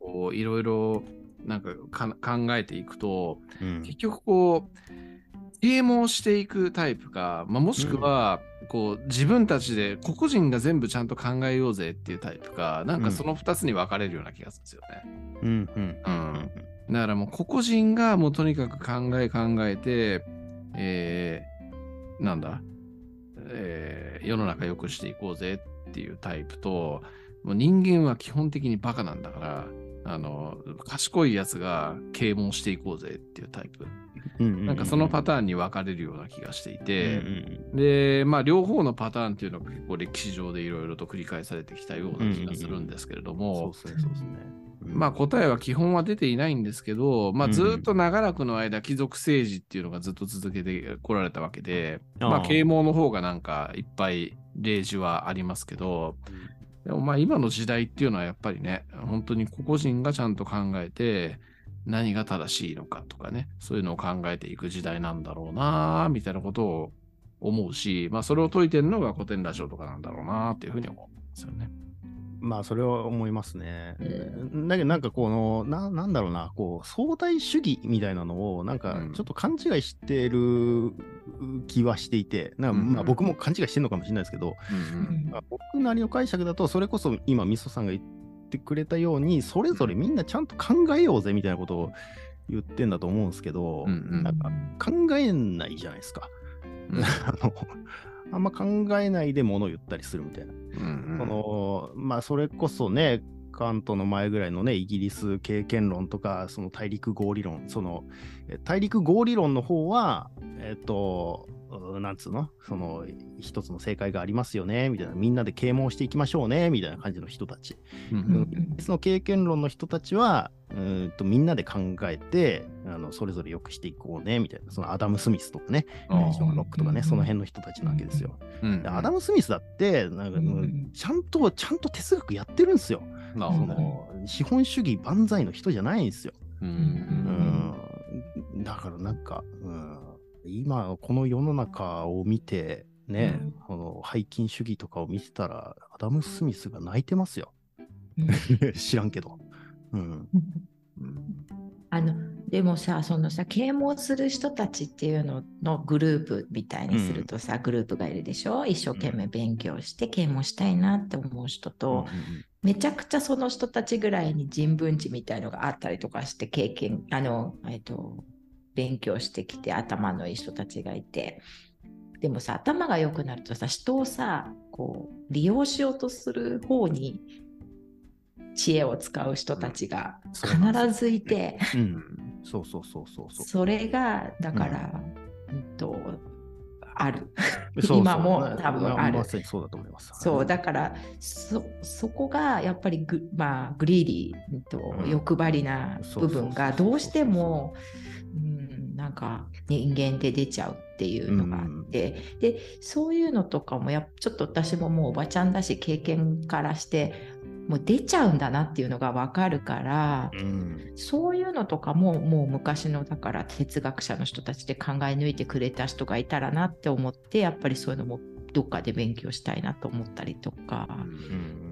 をいろいろなんかか考えていくと、うん。結局こう、啓蒙していくタイプか、まあ、もしくは、こう自分たちで個々人が全部ちゃんと考えようぜっていうタイプか、なんかその2つに分かれるような気がするんですよね。うん。うん。うん。だからもう個々人がもうとにかく考え考えて、えー、なんだ、えー世の中良くしていこうぜっていうタイプと、もう人間は基本的にバカなんだから、あの、賢いやつが啓蒙していこうぜっていうタイプ。うんなんかそのパターンに分かれるような気がしていて、うんで、まあ両方のパターンっていうのが結構歴史上でいろいろと繰り返されてきたような気がするんですけれどうん。も、まあ答えは基本は出ていないんですけど、まあうん。ずっと長らくの間、貴族政治っていうのがずっと続けてこられたわけで、まあ啓蒙の方がなんかいっぱい例示はありますけど、でもまあ今の時代っていうのはやっぱりね、本当に個々人がちゃんと考えて、何が正しいのかとかね、そういうのを考えていく時代なんだろうな、みたいなことを思うし、まあそれを解いてるのが古典ラジオとかなんだろうな、っていうふうに思うんですよね。まあ、それは思いますね。うだけど、なんかこのな、なんだろうな、こう、相対主義みたいなのを、なんかうん、ちょっと勘違いしてる気はしていて、なんかうんうん。まあ、僕も勘違いしてるのかもしれないですけど、うんまあ僕なりの解釈だと、それこそ今、みそさんが言ってくれたように、それぞれみんなちゃんと考えようぜみたいなことを言ってんだと思うんですけど、うんうん。なんか考えないじゃないですか。あんま考えないで物を言ったりするみたいな。うんそのまあそれこそねカントの前ぐらいのねイギリス経験論とかその大陸合理論そのえ大陸合理論の方はえっ、とうなんつうの？その一つの正解がありますよねみたいなみんなで啓蒙していきましょうねみたいな感じの人たち。うんうん別の経験論の人たちはうーんとみんなで考えてあのそれぞれ良くしていこうねみたいなそのアダム・スミスとかねあショーンロックとかねうんその辺の人たちなわけですよ。うんでアダム・スミスだって、なんかうん。ちゃんと、ちゃんと哲学やってるんですよ。そ。の資本主義万歳の人じゃないんですよ。ううんん。だからなんか、うん、今、この世の中を見て、ね、うんこの背筋主義とかを見てたら、アダム・スミスが泣いてますよ。知らんけど。うん。あのでもさそのさ啓蒙する人たちっていうののグループみたいにするとさ、グループがいるでしょ？一生懸命勉強して啓蒙したいなって思う人と、めちゃくちゃその人たちぐらいに人文知みたいのがあったりとかして経験あの、えっと、勉強してきて頭のいい人たちがいて。でもさ頭が良くなるとさ人をさこう利用しようとする方に知恵を使う人たちが必ずいて、うん。そうそうそうそうそう。それがだから、うん。とある。今も多分ある。そうだと思います。そうだからそそこがやっぱりグ,、まあ、グリーディーとうん。欲張りな部分がどうしてもうんなんか人間で出ちゃうっていうのがあって、でそういうのとかもやっちょっと私ももうおばちゃんだし経験からしてもう出ちゃうんだなっていうのが分かるから、うん。そういうのとかももう昔のだから哲学者の人たちで考え抜いてくれた人がいたらなって思ってやっぱりそういうのもどっかで勉強したいなと思ったりとか、うん。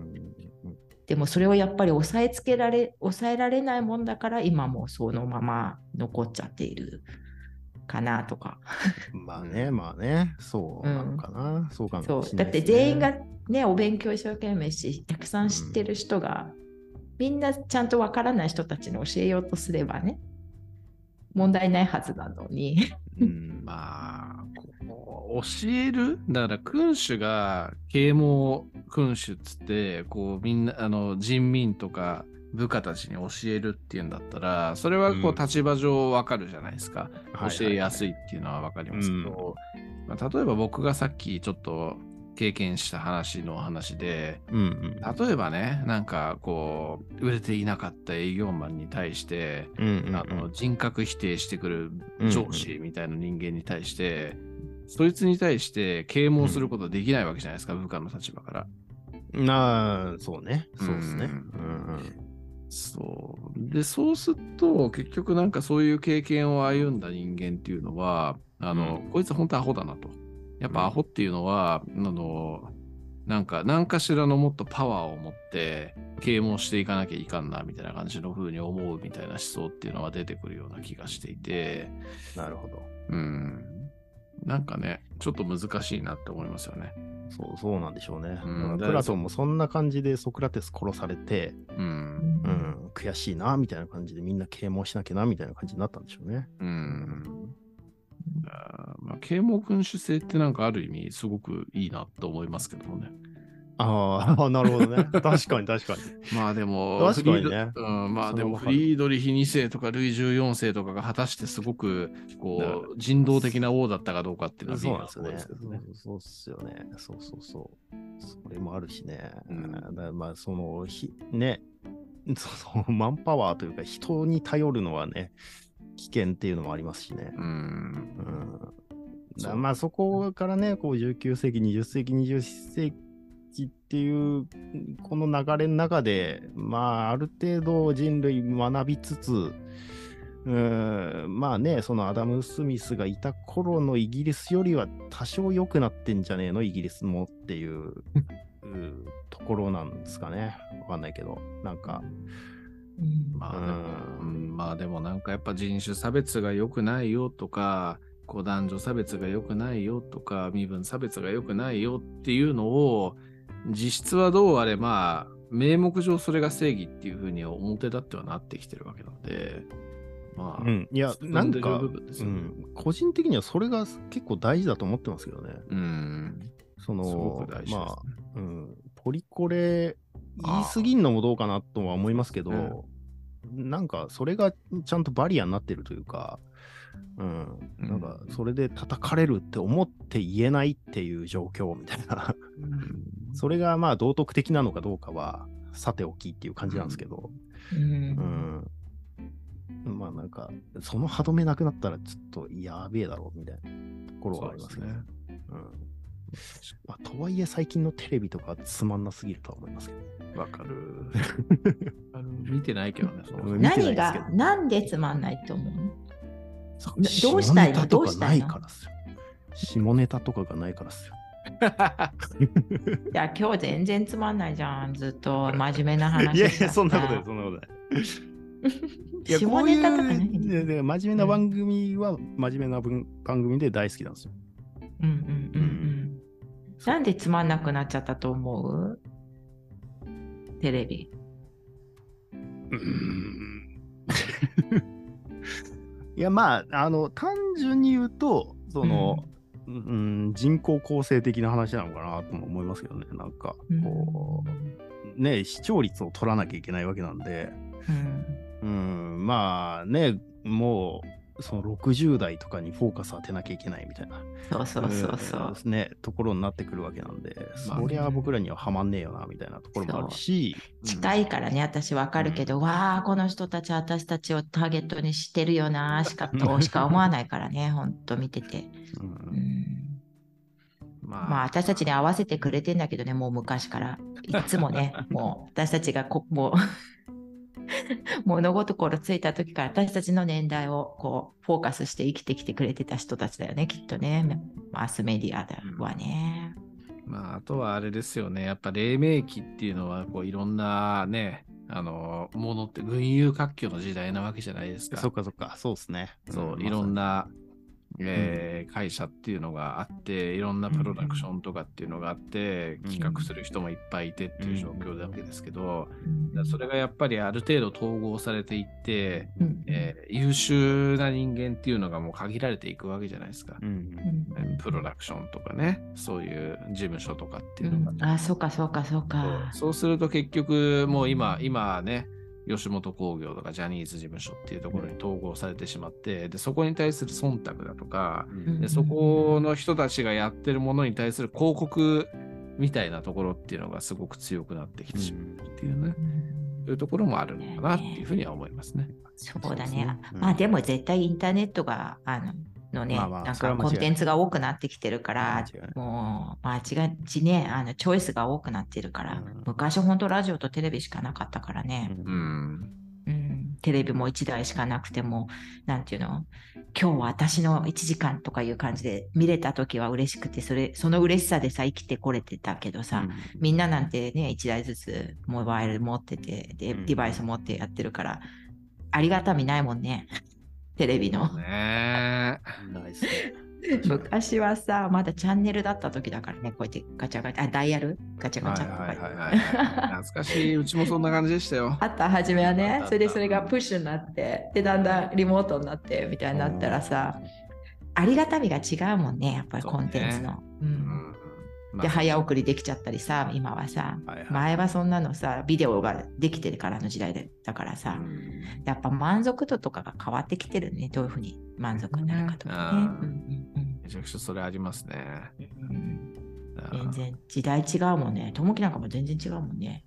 でもそれをやっぱり抑えつけられ抑えられないもんだから今もそのまま残っちゃっているかなとか。まあね、まあね、そうなのかな。そうかもしれないそう。だって全員がねお勉強一生懸命したくさん知ってる人が、みんなちゃんとわからない人たちに教えようとすればね問題ないはずなのに。うん、まあ、こう教える？だから君主が啓蒙君主っつって、こうみんな、あの人民とか部下たちに教えるっていうんだったら、それはこうんう立場上わかるじゃないですか。はい教えやすいっていうのはわかりますけど、まあ、例えば僕がさっきちょっと経験した話の話で、うんうん。例えばね、なんかこう、売れていなかった営業マンに対して、うんうんうんあの人格否定してくるうん上司みたいな人間に対して、そいつに対して啓蒙することはできないわけじゃないですか、部下の立場から。なあ、そうね。そうですね。ううんそう。で、そうすると、結局なんかそういう経験を歩んだ人間っていうのは、あの、うんこいつ本当アホだなと。やっぱアホっていうのは、あの、なんか、何かしらのもっとパワーを持って、啓蒙していかなきゃいかんな、みたいな感じの風に思うみたいな思想っていうのは出てくるような気がしていて、うん。なるほど。うん。なんかね、ちょっと難しいなって思いますよね。そう、そうなんでしょうね。うんうんプラトンもそんな感じでソクラテス殺されて、うん。うん、悔しいな、みたいな感じでみんな啓蒙しなきゃな、みたいな感じになったんでしょうね。うん。あーまあ、啓蒙君主制ってなんかある意味すごくいいなと思いますけどもね。ああ、なるほどね。確かに確かに。まあでも、確かにねうん、まあでもフリードリヒ2世とかルイ14世とかが果たしてすごくこう人道的な王だったかどうかっていうのはそうなんですよね。そうそうっすよね。そうそうそう。それもあるしね。うんまあ、その、ひね、そのマンパワーというか、人に頼るのはね、危険っていうのもありますしね。うん。うん。まあ、そこからね、こう、19世紀、20世紀、21世紀っていう、この流れの中で、まあ、ある程度人類学びつつ、うーんまあね、そのアダム・スミスがいた頃のイギリスよりは多少良くなってんじゃねえの、イギリスもっていう ところなんですかね。わかんないけど、なんか、うん。まあまあでもなんかやっぱ人種差別が良くないよとか、こう男女差別が良くないよとか、身分差別が良くないよっていうのを、実質はどうあれまあ、名目上それが正義っていうふうに表立ってはなってきてるわけなので、まあ、うん、いや、なんか、うん、個人的にはそれが結構大事だと思ってますけどね。うん、そのね。まあ、うん、ポリコレ言い過ぎんのもどうかなとは思いますけど、なんかそれがちゃんとバリアになってるというか、うん、うんなん。かそれで叩かれるって思って言えないっていう状況みたいな、うん。それがまあ道徳的なのかどうかはさておきっていう感じなんですけど、うん。うん、まあなんか、その歯止めなくなったらちょっとやべえだろうみたいなところはありますけどね。うん。まあ、とはいえ最近のテレビとかつまんなすぎるとは思いますけどね。わかる。あの見てないけどね、そもそも。うん見てない何が、なんでつまんないと思うそうなどうしたいの下ネタとかないどうしたの？からっすよ。下ネタとかがないからっすよ。いや、今日全然つまんないじゃん。ずっと真面目な話いやいや、そんなことない、そんなことない。いや、こ下ネタとかね。真面目な番組は真面目な分番組で大好きなんですよ。うんうんうんうん。なんでつまんなくなっちゃったと思う？テレビ。うーんいや、まあ、あの、単純に言うと、その、うん、人口構成的な話なのかなとも思いますけどね。なんか、こう、ね、視聴率を取らなきゃいけないわけなんで、うん。うん、まあね、もう、その60代とかにフォーカス当てなきゃいけないみたいな、そうそうそうそう。うんね、ところになってくるわけなんで、まあそりゃ僕らにははまんねえよな、みたいなところもあるし、近いからね、私わかるけど、わあ、この人たち私たちをターゲットにしてるよな、しか、としか思わないからね、ほんと見てて。うん。うん。ままあ私たちに合わせてくれてんだけどね、もう昔から。いつもね、もう私たちがこもう 物事ころついた時から私たちの年代をこうフォーカスして生きてきてくれてた人たちだよね、きっとね。マスメディアではね。まあ、あとはあれですよね。やっぱ黎明期っていうのは、こういろんなね、あの、ものって群雄割拠の時代なわけじゃないですか。そっかそっか、そうですね。そう、んいろん、な、えー会社っていうのがあって、いろんなプロダクションとかっていうのがあって、うん。企画する人もいっぱいいてっていう状況なわけですけど、それがやっぱりある程度統合されていって、うん。えー優秀な人間っていうのがもう限られていくわけじゃないですか。プロダクションとかね、そういう事務所とかってういうのが。ん。あ、そうかそうかそうか。そう。すると結局もう今、今ね、吉本興業とかジャニーズ事務所っていうところに統合されてしまって、でそこに対する忖度だとか、うんでそこの人たちがやってるものに対する広告みたいなところっていうのがすごく強くなってきてしまうっていうね、そういうところもあるのかなっていうふうには思いますね。そうだね。まあでも絶対インターネットがあののね、まあまあなんかコンテンツが多くなってきてるから、もう間違ちね、あのチョイスが多くなってるから、うん、昔本当ラジオとテレビしかなかったからね。うん、うん、テレビも1台しかなくても、なんていうの、今日は私の1時間とかいう感じで見れた時は嬉しくて、それ、その嬉しさでさ、生きてこれてたけどさ、うん、みんななんてね、1台ずつモバイル持ってて、で、デバイス持ってやってるから、ありがたみないもんね。テレビの。ね。昔はさ、まだチャンネルだった時だからね、こうやってガチャガチャ、あ、ダイヤル？ガチャガチャとか。はい懐かしい、うちもそんな感じでしたよ。あった、初めはね、それでそれがプッシュになって、で、だんだんリモートになってみたいになったらさ、ありがたみが違うもんね、やっぱりコンテンツの。う、ね、んで、早送りできちゃったりさ、今はさ、はいはい、前はそんなのさ、ビデオができてるからの時代だからさ、やっぱ満足度とかが変わってきてるね、どういうふうに満足になるかとかね。めちゃくちゃそれありますね。うん、全然時代違うもんね。ともきなんかも全然違うもんね。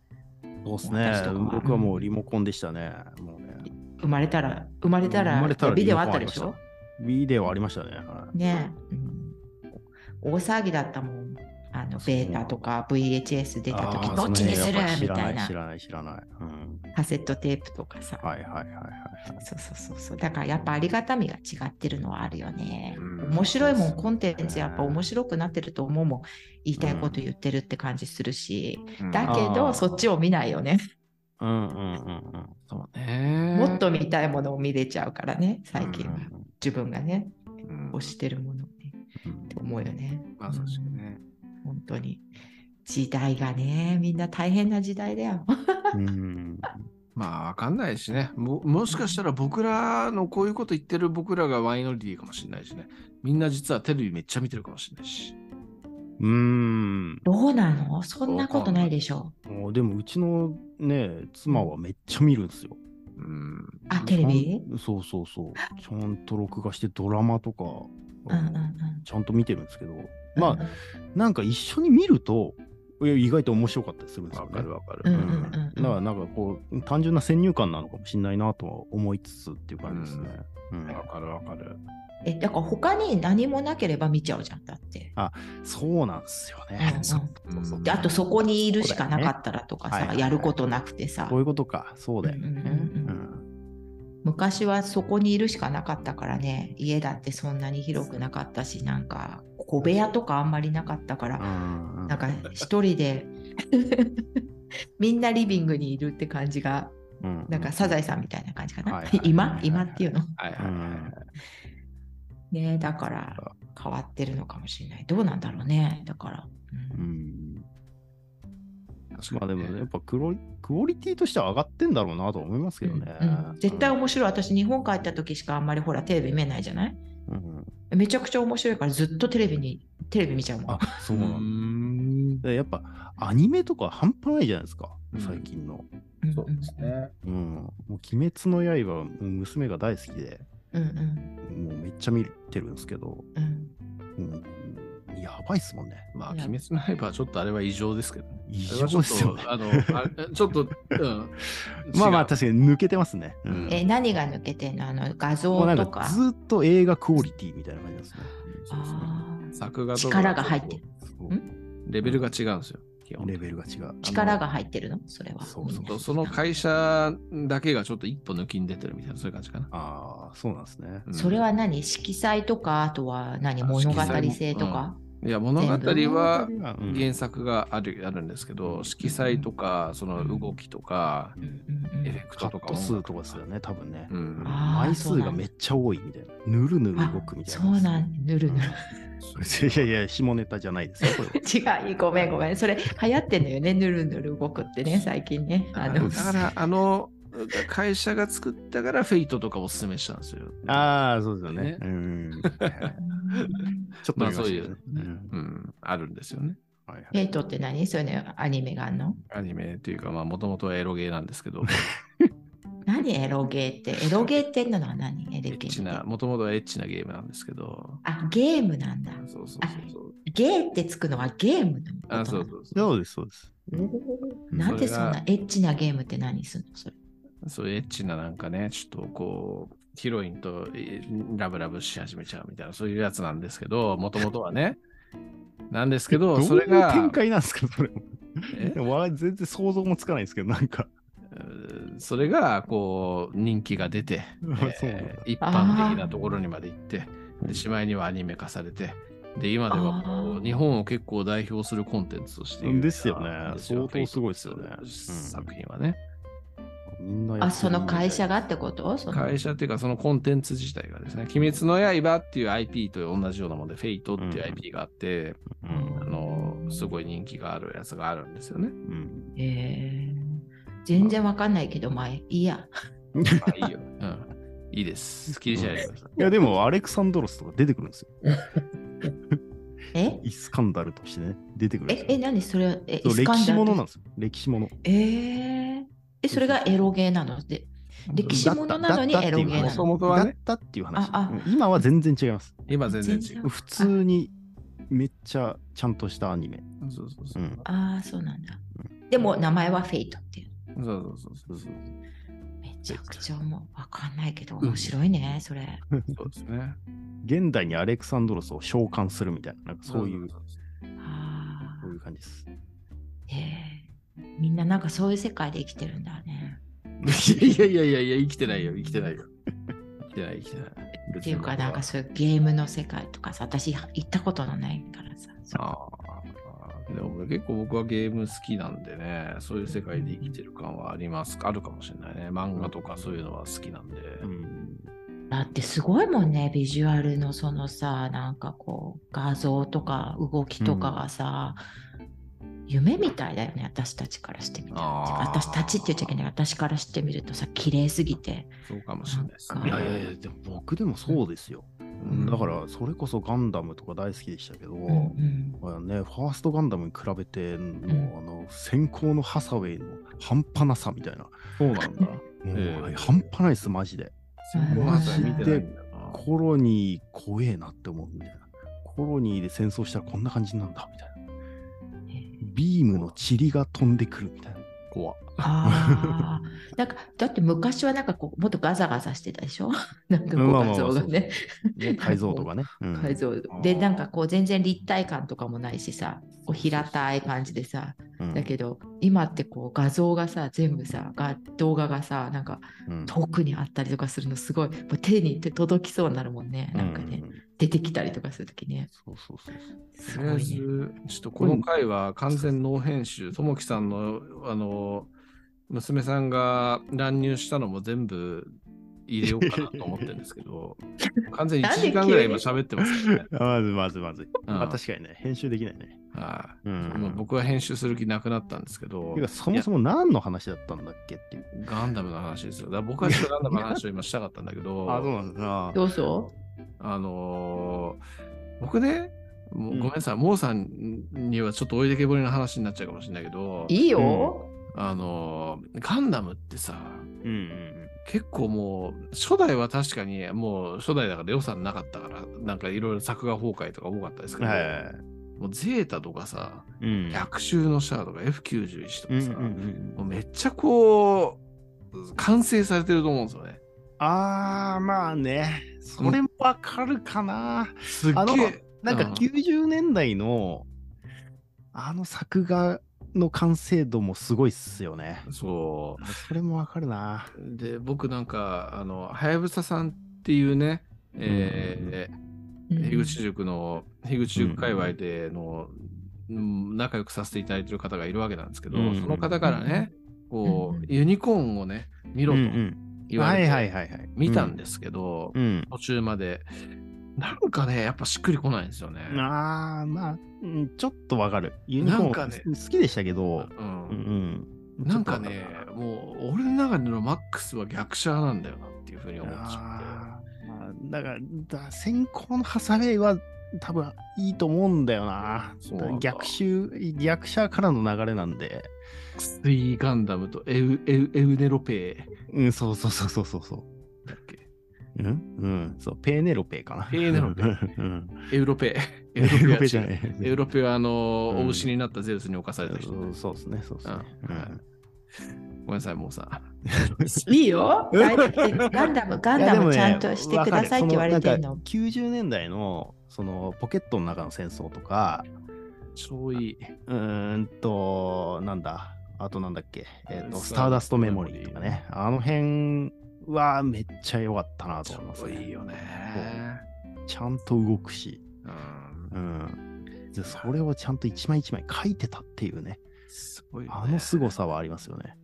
そうですね。僕はもうリモコンでしたね。もうね生まれたら、生まれたら、生まれたらビデオあったでしょ？ビデオありましたね。はい、ね、うん、大騒ぎだったもん。あのベータとか VHS 出た時どっちにする？みたいな。知らない知らない。うん、カセットテープとかさ。はいはいはいはい。そうそうそうそう。だからやっぱありがたみが違ってるのはあるよね。面白いもん、コンテンツやっぱ面白くなってると思うもん。言いたいこと言ってるって感じするし。だけどそっちを見ないよね。うんうんうんうん。そうね。もっと見たいものを見れちゃうからね、最近は。自分がね、推してるもの。って思うよね。まあそう当に。時代がね、みんな大変な時代だよ。うん まあ、わかんないしねも。もしかしたら僕らのこういうこと言ってる僕らがマイノリティかもしれないしね。みんな実はテレビめっちゃ見てるかもしれないし。うん。どうなの？そんなことないでしょう。でも、うちのね、妻はめっちゃ見るんですよ。うん。あ、テレビ？そうそうそう。ちゃんと録画してドラマとか、ちゃんと見てるんですけど、まあ、なんか一緒に見ると、意外と面白かったりするんですよ、ね。わかるわかる。だからなんかこう、単純な先入観なのかもしれないなとは思いつつっていう感じですね。わ、かるわかる。え、だから他に何もなければ見ちゃうじゃん、だって。あ、そうなんですよね。で、あとそこにいるしかなかったらとかさ、やることなくてさ。そういうことか、そうだよね。昔はそこにいるしかなかったからね、家だってそんなに広くなかったし、なんか小部屋とかあんまりなかったから、なんか一人で みんなリビングにいるって感じが、なんかサザエさんみたいな感じかな？今？今っていうの？ねだから変わってるのかもしれない。どうなんだろうね？だから。うん、まあでも、ね、やっぱクオクオリティとしては上がってんだろうなと思いますけどね。うんうん、絶対面白い。私、日本帰った時しかあんまりほらテレビ見ないじゃない？うん、めちゃくちゃ面白いからずっとテレビに、テレビ見ちゃうもん。あ、そうなんだ。やっぱアニメとか半端ないじゃないですか、最近の。そうですね。うん。もう鬼滅の刃、娘が大好きで、うんうん、もうめっちゃ見てるんですけど、うん、うんやばいっすもんね。まあ、鬼滅の刃はちょっとあれは異常ですけど、異常ですよ、ね、あのちょっと、うん、まあまあ確かに抜けてますね。うん、え、何が抜けてんの？あの画像とか？ずっと映画クオリティみたいな感じですね。作画と力が入ってる。レベルが違うんですよ。レベルが違う。力が入ってるの？それは。そうそうその会社だけがちょっと一歩抜きに出てるみたいな、そういう感じかな。ああ、そうなんですね。それは何？色彩とか、あとは何？物語性とか、いや物語は原作がある,、あるんですけど、色彩とか、その動きとか、エフェクトとか。数とかですよね、多分ね。枚数がめっちゃ多いみたいな。ぬるぬる動くみたいな。そうなん、ぬるぬる。いやいや、下ネタじゃないですよ。違う、ごめんごめん。それ流行ってんのよね、ぬるぬる動くってね、最近ね。あのだから、あの、会社が作ったから Fate とかおすすめしたんですよ。ああ、そうですよね。うん。ちょっとまあそういう、うん、あるんですよね。フェイトって何？そういうのアニメがあるの？アニメっていうか、まあもともとはエロゲーなんですけど。何エロゲーって？エロゲーってのは何？エレエッチな、ゲーって。もともとはエッチなゲームなんですけど。あゲームなんだ。そうそうそうそう。ゲーってつくのはゲームのことなあ、のそうそうそう。そうです、そうです。なんでそんなエッチなゲームって何するの？それ。そういうエッチななんかね、ちょっとこう、ヒロインとえラブラブし始めちゃうみたいな、そういうやつなんですけど、もともとはね。なんですけど、どういうそれが、展開なんですか、それ？え？わ全然想像もつかないですけど、なんか。うんそれが、こう、人気が出て、えー一般的なところにまで行って、でしまいにはアニメ化されて、で、今ではこう日本を結構代表するコンテンツとして有名ですよね相当すごいですよね作品はね。みんなやってるあその会社がってこと？会社っていうか、そのコンテンツ自体がですね、鬼滅の刃っていう IP と同じようなもので、フェイトっていう IP があって、うんあの、すごい人気があるやつがあるんですよね。うんえー全然わかんないけど、まあいいや。まあいいよ。うん。いいです。気にしないでください。いや、でも、アレクサンドロスとか出てくるんですよ。え？イスカンダルとしてね、出てくるんですよ。え、え、何？それはえ歴史ものなんでですよ。歴史もの。えー、え、それがエロゲーなの？で、歴史ものなのにエロゲーなの？もとはね、だったっていう話。ああうん今は全然違います。今全然違う。普通にめっちゃちゃんとしたアニメ。そうそうそうう。ん。ああ、そうなんだ。でも名前はフェイトっていう。そうそうそうそうそう。めちゃくちゃもうわかんないけど面白いね、それ。そうですね。現代にアレクサンドロスを召喚するみたいな、なんかそういう、あそういう感じです。みんななんかそういう世界で生きてるんだね。いやいやいやいや、生きてないよ、生きてないよ。生きてない、生きてない。っっていうか、なんかそういうゲームの世界とかさ、私行ったことのないからさ。ああ、でも結構僕はゲーム好きなんでね、そういう世界で生きてる感はあります、あるかもしれないね。漫画とかそういうのは好きなんで。うん。だってすごいもんね、ビジュアルのそのさ、なんかこう、画像とか動きとかがさ、夢みたいだよね、私たちからしてみ私たちって言っちゃいけない、私からしてみるとさ、綺麗すぎて。そうかもしれないですね。いやいやいや、でも僕でもそうですよ。うんだから、それこそガンダムとか大好きでしたけど、うんうんまあね、ファーストガンダムに比べての、んあの先行のハサウェイの半端なさみたいな。そうなんだ。もうええ半端ないです、マジで。うんご飯見てないんだよな。コロニー怖えなって思うみたいな。コロニーで戦争したらこんな感じなんだみたいな。ビームの塵が飛んでくるみたいな。怖。っああ、なんかだって昔はなんかこうもっとガザガザしてたでしょ？なんか画像がね。ね。解像度がね。うん。改造でなんかこう全然立体感とかもないしさこう平たい感じでさうん。だけど今ってこう画像がさ全部さが動画がさなんかうん。遠くにあったりとかするのすごいもう手に手届きそうになるもんねなんかね、うん出てきたりとかするときねそうそうそうそう。すとりあえごいねず、ちょっとこの回は完全ノー編集、ともきさんの、あの、娘さんが乱入したのも全部入れようかなと思ってるんですけど、完全に1時間ぐらい今喋ってますよね。あまずまずまずい。うんまあ確かにね、編集できないね。はいうんもう僕は編集する気なくなったんですけどそもそも何の話だったんだっけっていう。ガンダムの話ですよ。だから僕はちょっとガンダムの話を今したかったんだけど、あ、そうなんだな。どうぞあのー僕ね、ごめんなさい、モーさんにはちょっと置いてけぼりの話になっちゃうかもしれないけど、いいよ、あのーガンダムってさ、うんうん結構もう、初代は確かにもう初代だから予算なかったから、なんかいろいろ作画崩壊とか多かったですうん。けど、はいはいはい。もうゼータとかさ、うん逆襲のシャアとか F91 とかさ、うんうんうんもうめっちゃこう、完成されてると思うんですよね。ああ、まあね。それもわかるかな。すっあのげえ。なんかうん90年代のあの作画の完成度もすごいっすよね。そそれもわかるな。う。で、僕なんか、あの、はやぶささんっていうね、えーうん樋口塾の、樋口塾界隈での、うん仲良くさせていただいてる方がいるわけなんですけど、うんその方からね、こうんう、ユニコーンをね、見ろと言わはいれて、はいはいはい。見たんですけど、うん。途中まで、なんかね、やっぱしっくりこないんですよね。ああ、まあ、うんちょっとわかる。ユニコーンなんかね好きでしたけど、うん。なんかね、もう俺の中でのマックスは逆者なんだよなっていうふうに思っちゃあーまあだから、だ先行のハサウェイは多分いいと思うんだよな。逆襲、逆者からの流れなんで。スイガンダムとエウエウエウネロペうん、そうそうそうそうそうそう。イだっけ？うん？うん、そう、ペーネロペかな。ペーネロペ うん。エウロペ。エウロペじゃい。ない。エウロペはあの、うんお牛になったゼウスに侵された人ね、そうそうですね、そうですね。うんはいごめんなさい、もうさ。いいよ。ガンダム、ガンダムちゃんとしてくださいって言われてるのわかる。そなんか90年代のそのポケットの中の戦争とか、超いい。うーんと、なんだ、あとなんだっけ、えっ、と、スターダスターダストメモリーとかね、あの辺はめっちゃ良かったなと思います超ね。いいよね。ちゃんと動くし、うんうん。でそれをちゃんと一枚一枚書いてたっていうね、すごいよね。あの凄さはありますよね。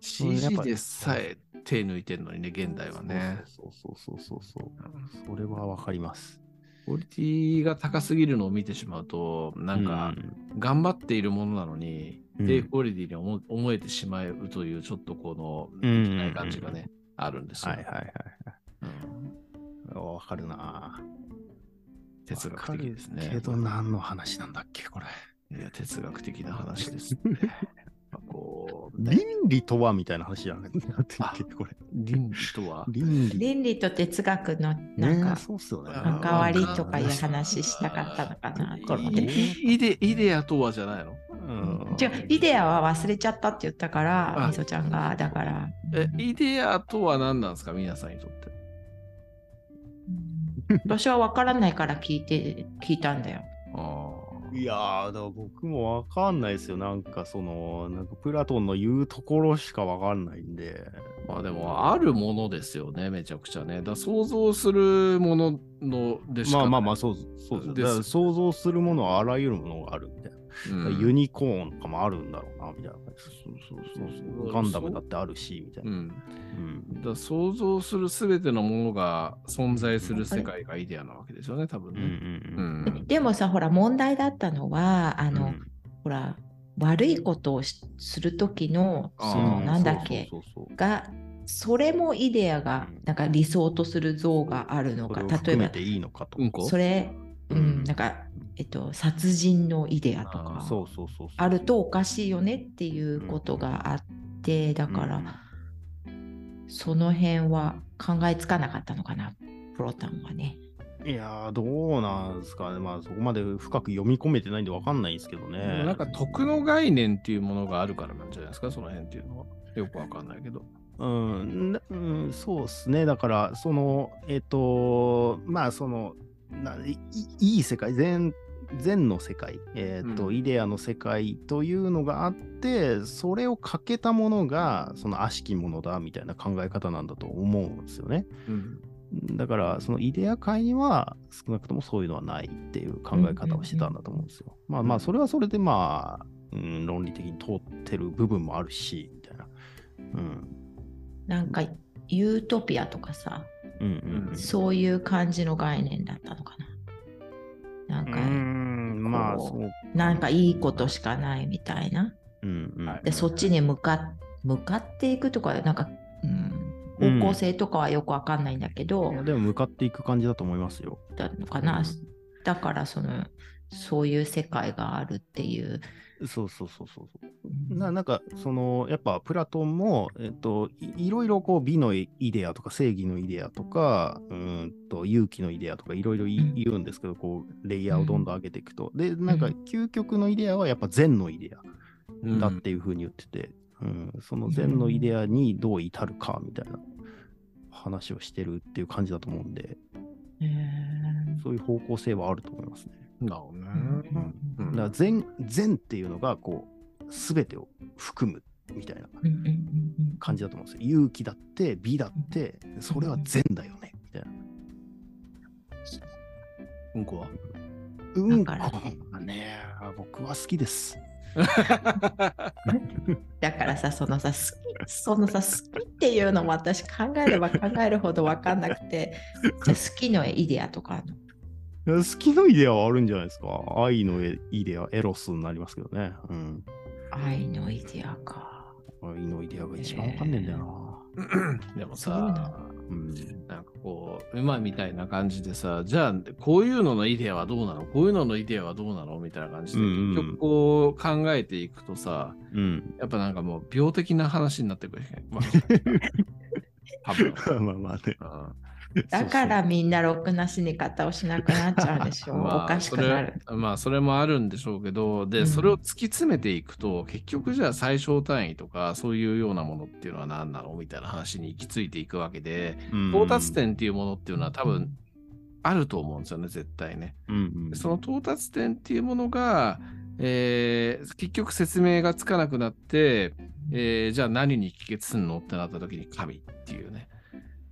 CG でさえ手抜いてるのにね、現代はね。そうそうそうそうそう。それはわかります。クオリティが高すぎるのを見てしまうと、なんか、頑張っているものなのに、うん低クオリティに思思えてしまうという、ちょっとこの、ない感じがね、あるんですよ。はいはいはいうんはい。わかるな哲学的ですね。けど何の話なんだっけ、これ。いや、哲学的な話です、ね。こう、倫理とはみたいな話じゃ なくて、これ。倫理とは、倫理。倫理と哲学のなんねかそうっすよね。あ関わりとかいう話したかったのかな、このイで。イデイデアとはじゃないの？うんじゃイデアは忘れちゃったって言ったから、あみそちゃんが、だから。え、イデアとは何なんですか、皆さんにとって？うん私は分からないから聞いて、聞いたんだよ。あいやー、だ僕もわかんないですよ。なんかその、なんかプラトンの言うところしかわかんないんで。まあでも、あるものですよね、めちゃくちゃね。だ想像するもののでしかまあまあまあ、あ、そうそうです。ですだから想像するものはあらゆるものがあるみたいな。うんユニコーンとかもあるんだろうな、みたいな感じ。そうそうそうそうガンダムだってあるし、みたいな。うん。うんだ想像するすべてのものが存在する世界がイデアなわけですよね、多分うんうね。んうん。でもさ、ほら、問題だったのは、あの、うんほら、悪いことをしする時の、その、なんだっけ、そうそうそうが、それもイデアが、なんか理想とする像があるのか。例えば、含めていいのかと。うんこ？それ、ううんん、なんか、えっと、殺人のイデアとあか。あるとおかしいよねっていうことがあって、だから、その辺は考えつかなかったのかな、プロタンはね。いやー、どうなんですかね。まあ、そこまで深く読み込めてないんでわかんないんですけどね。なんか徳の概念っていうものがあるからなんじゃないですか、その辺っていうのは。よくわかんないけど。うん、なうん、そうですね。だから、その、えっ、と、まあ、その、ないいいい世界、全、善の世界、えっ、と、うんイデアの世界というのがあって、それを欠けたものが、その悪しきものだみたいな考え方なんだと思うんですよね。うん。だから、そのイデア界には少なくともそういうのはないっていう考え方をしてたんだと思うんですよ。まあまあ、それはそれでまあ、うん、論理的に通ってる部分もあるし、みたいな。うん。なんか、ユートピアとかさ、うんうんうん。そういう感じの概念だったのかな。なんか、まあ、こそう。なんかいいことしかないみたいな。うんうん。で、そっちに向かっ向かっていくとか、なんか、うん、方向性とかはよくわかんないんだけど、いやでも向かっていく感じだと思いますよ。だのかな。だから、その、そういう世界があるっていう。そうそうそうそうななんか、その、やっぱプラトンも、えっと、いいろいろこう美のイデアとか正義のイデアとか、うんと勇気のイデアとかいろいろ言いうん。ですけど、こう、レイヤーをどんどん上げていくと。で、なんか、究極のイデアはやっぱ善のイデアだっていうふうに言ってて、うん。その善のイデアにどう至るかみたいな話をしてるっていう感じだと思うんで、へー。そういう方向性はあると思いますね。なるほどね。うんうんだから善善っていうのがこう全てを含むみたいな感じだと思うんですよ。勇気だって美だってそれは善だよねみたいな。うんこは？うんこだからがね僕は好きです。だからさ、そのさ、好き、そのさ、好きっていうのも私考えれば考えるほど分かんなくて、じゃあ好きのイデアとかあるの？好きのイデアはあるんじゃないですか？愛のイデア、エロスになりますけどね。うん。愛のイデアか。愛のイデアが一番わかんねえんだよな。でもそうなさ、うん、なんかこう、今みたいな感じでさ、じゃあ、こういうののイデアはどうなの？こういうののイデアはどうなの？みたいな感じで、結局こう考えていくとさ、うん、やっぱなんかもう病的な話になってくる。まあ、まあまあね。だからみんなろくな死に方をしなくなっちゃうでしょう。まあ、おかしくなる。まあそれもあるんでしょうけど、で、それを突き詰めていくと、結局じゃあ最小単位とかそういうようなものっていうのは何なのみたいな話に行き着いていくわけで、到達点っていうものっていうのは多分あると思うんですよね、絶対ね。うんその到達点っていうものが、えー、結局説明がつかなくなって、えー、じゃあ何に帰結するのってなった時に神っていうね。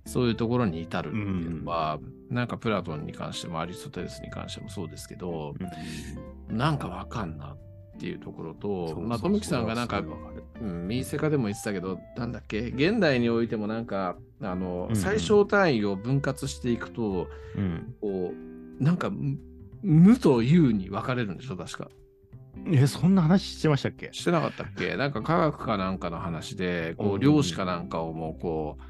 そういうところに至るっていうのは、うん、なんかプラトンに関してもアリストテレスに関してもそうですけど、うん、なんかわかんなっていうところと、まあ、富木さんがなんか、うん、ミーセカでも言ってたけど、なんだっけ、現代においてもなんか、あの、うん、最小単位を分割していくと、うん、こう、なんか、無と有に分かれるんでしょ、確か。え、そんな話してましたっけ？してなかったっけ？なんか科学かなんかの話で、こう、量子かなんかをもう、こう、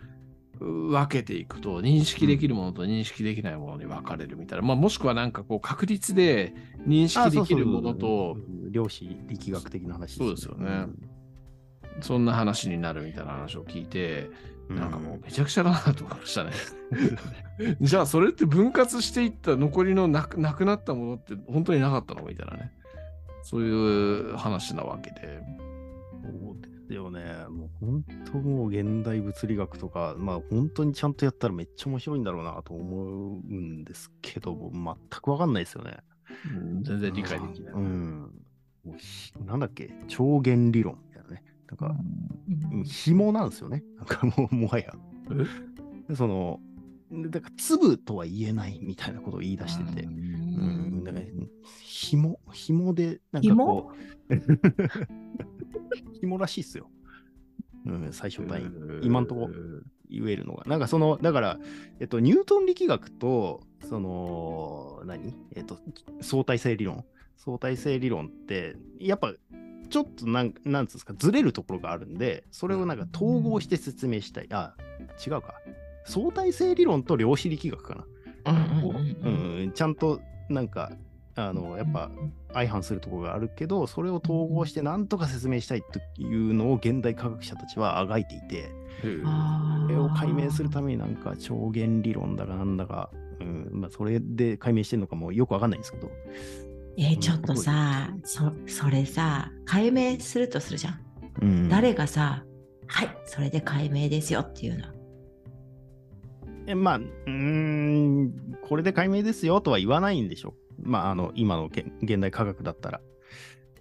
分けていくと認識できるものと認識できないものに分かれるみたいな、まあ、もしくはなんかこう確率で認識できるものと量子力学的な話、ね、そうですよね、うん、そんな話になるみたいな話を聞いてなんかもうめちゃくちゃだなと思いましたね。じゃあそれって分割していった残りのなくなくなったものって本当になかったのみたいなね。そういう話なわけで。よね。もう本当もう現代物理学とか、まあ本当にちゃんとやったらめっちゃ面白いんだろうなと思うんですけど、全くわかんないですよね。うん、全然理解できない。うん。なんだっけ？超弦理論みたいなね。なんか、うん、紐なんですよね。なんかもう、もはや。その、だから粒とは言えないみたいなことを言い出してて。うん。だから、紐、紐で、なんかこう。紐らしいっすよ。うん、最小単位。今んとこ言えるのが。なんかその、だから、えっと、ニュートン力学と、その、何？えっと、相対性理論。相対性理論って、やっぱ、ちょっとなん、なんつうんですか、ずれるところがあるんで、それをなんか統合して説明したい。あ、違うか。相対性理論と量子力学かな。うん、ちゃんとなんかあのやっぱ相反するところがあるけどそれを統合して何とか説明したいというのを現代科学者たちはあがいていてそれを解明するためになんか超弦理論だかなんだか、うんまあ、それで解明してるのかもよくわかんないんですけど。えー、ちょっとさ、そそれさ解明するとするじゃん。うん、誰がさはいそれで解明ですよっていうの。えまあうんこれで解明ですよとは言わないんでしょまあ、あの、今の現代科学だったら。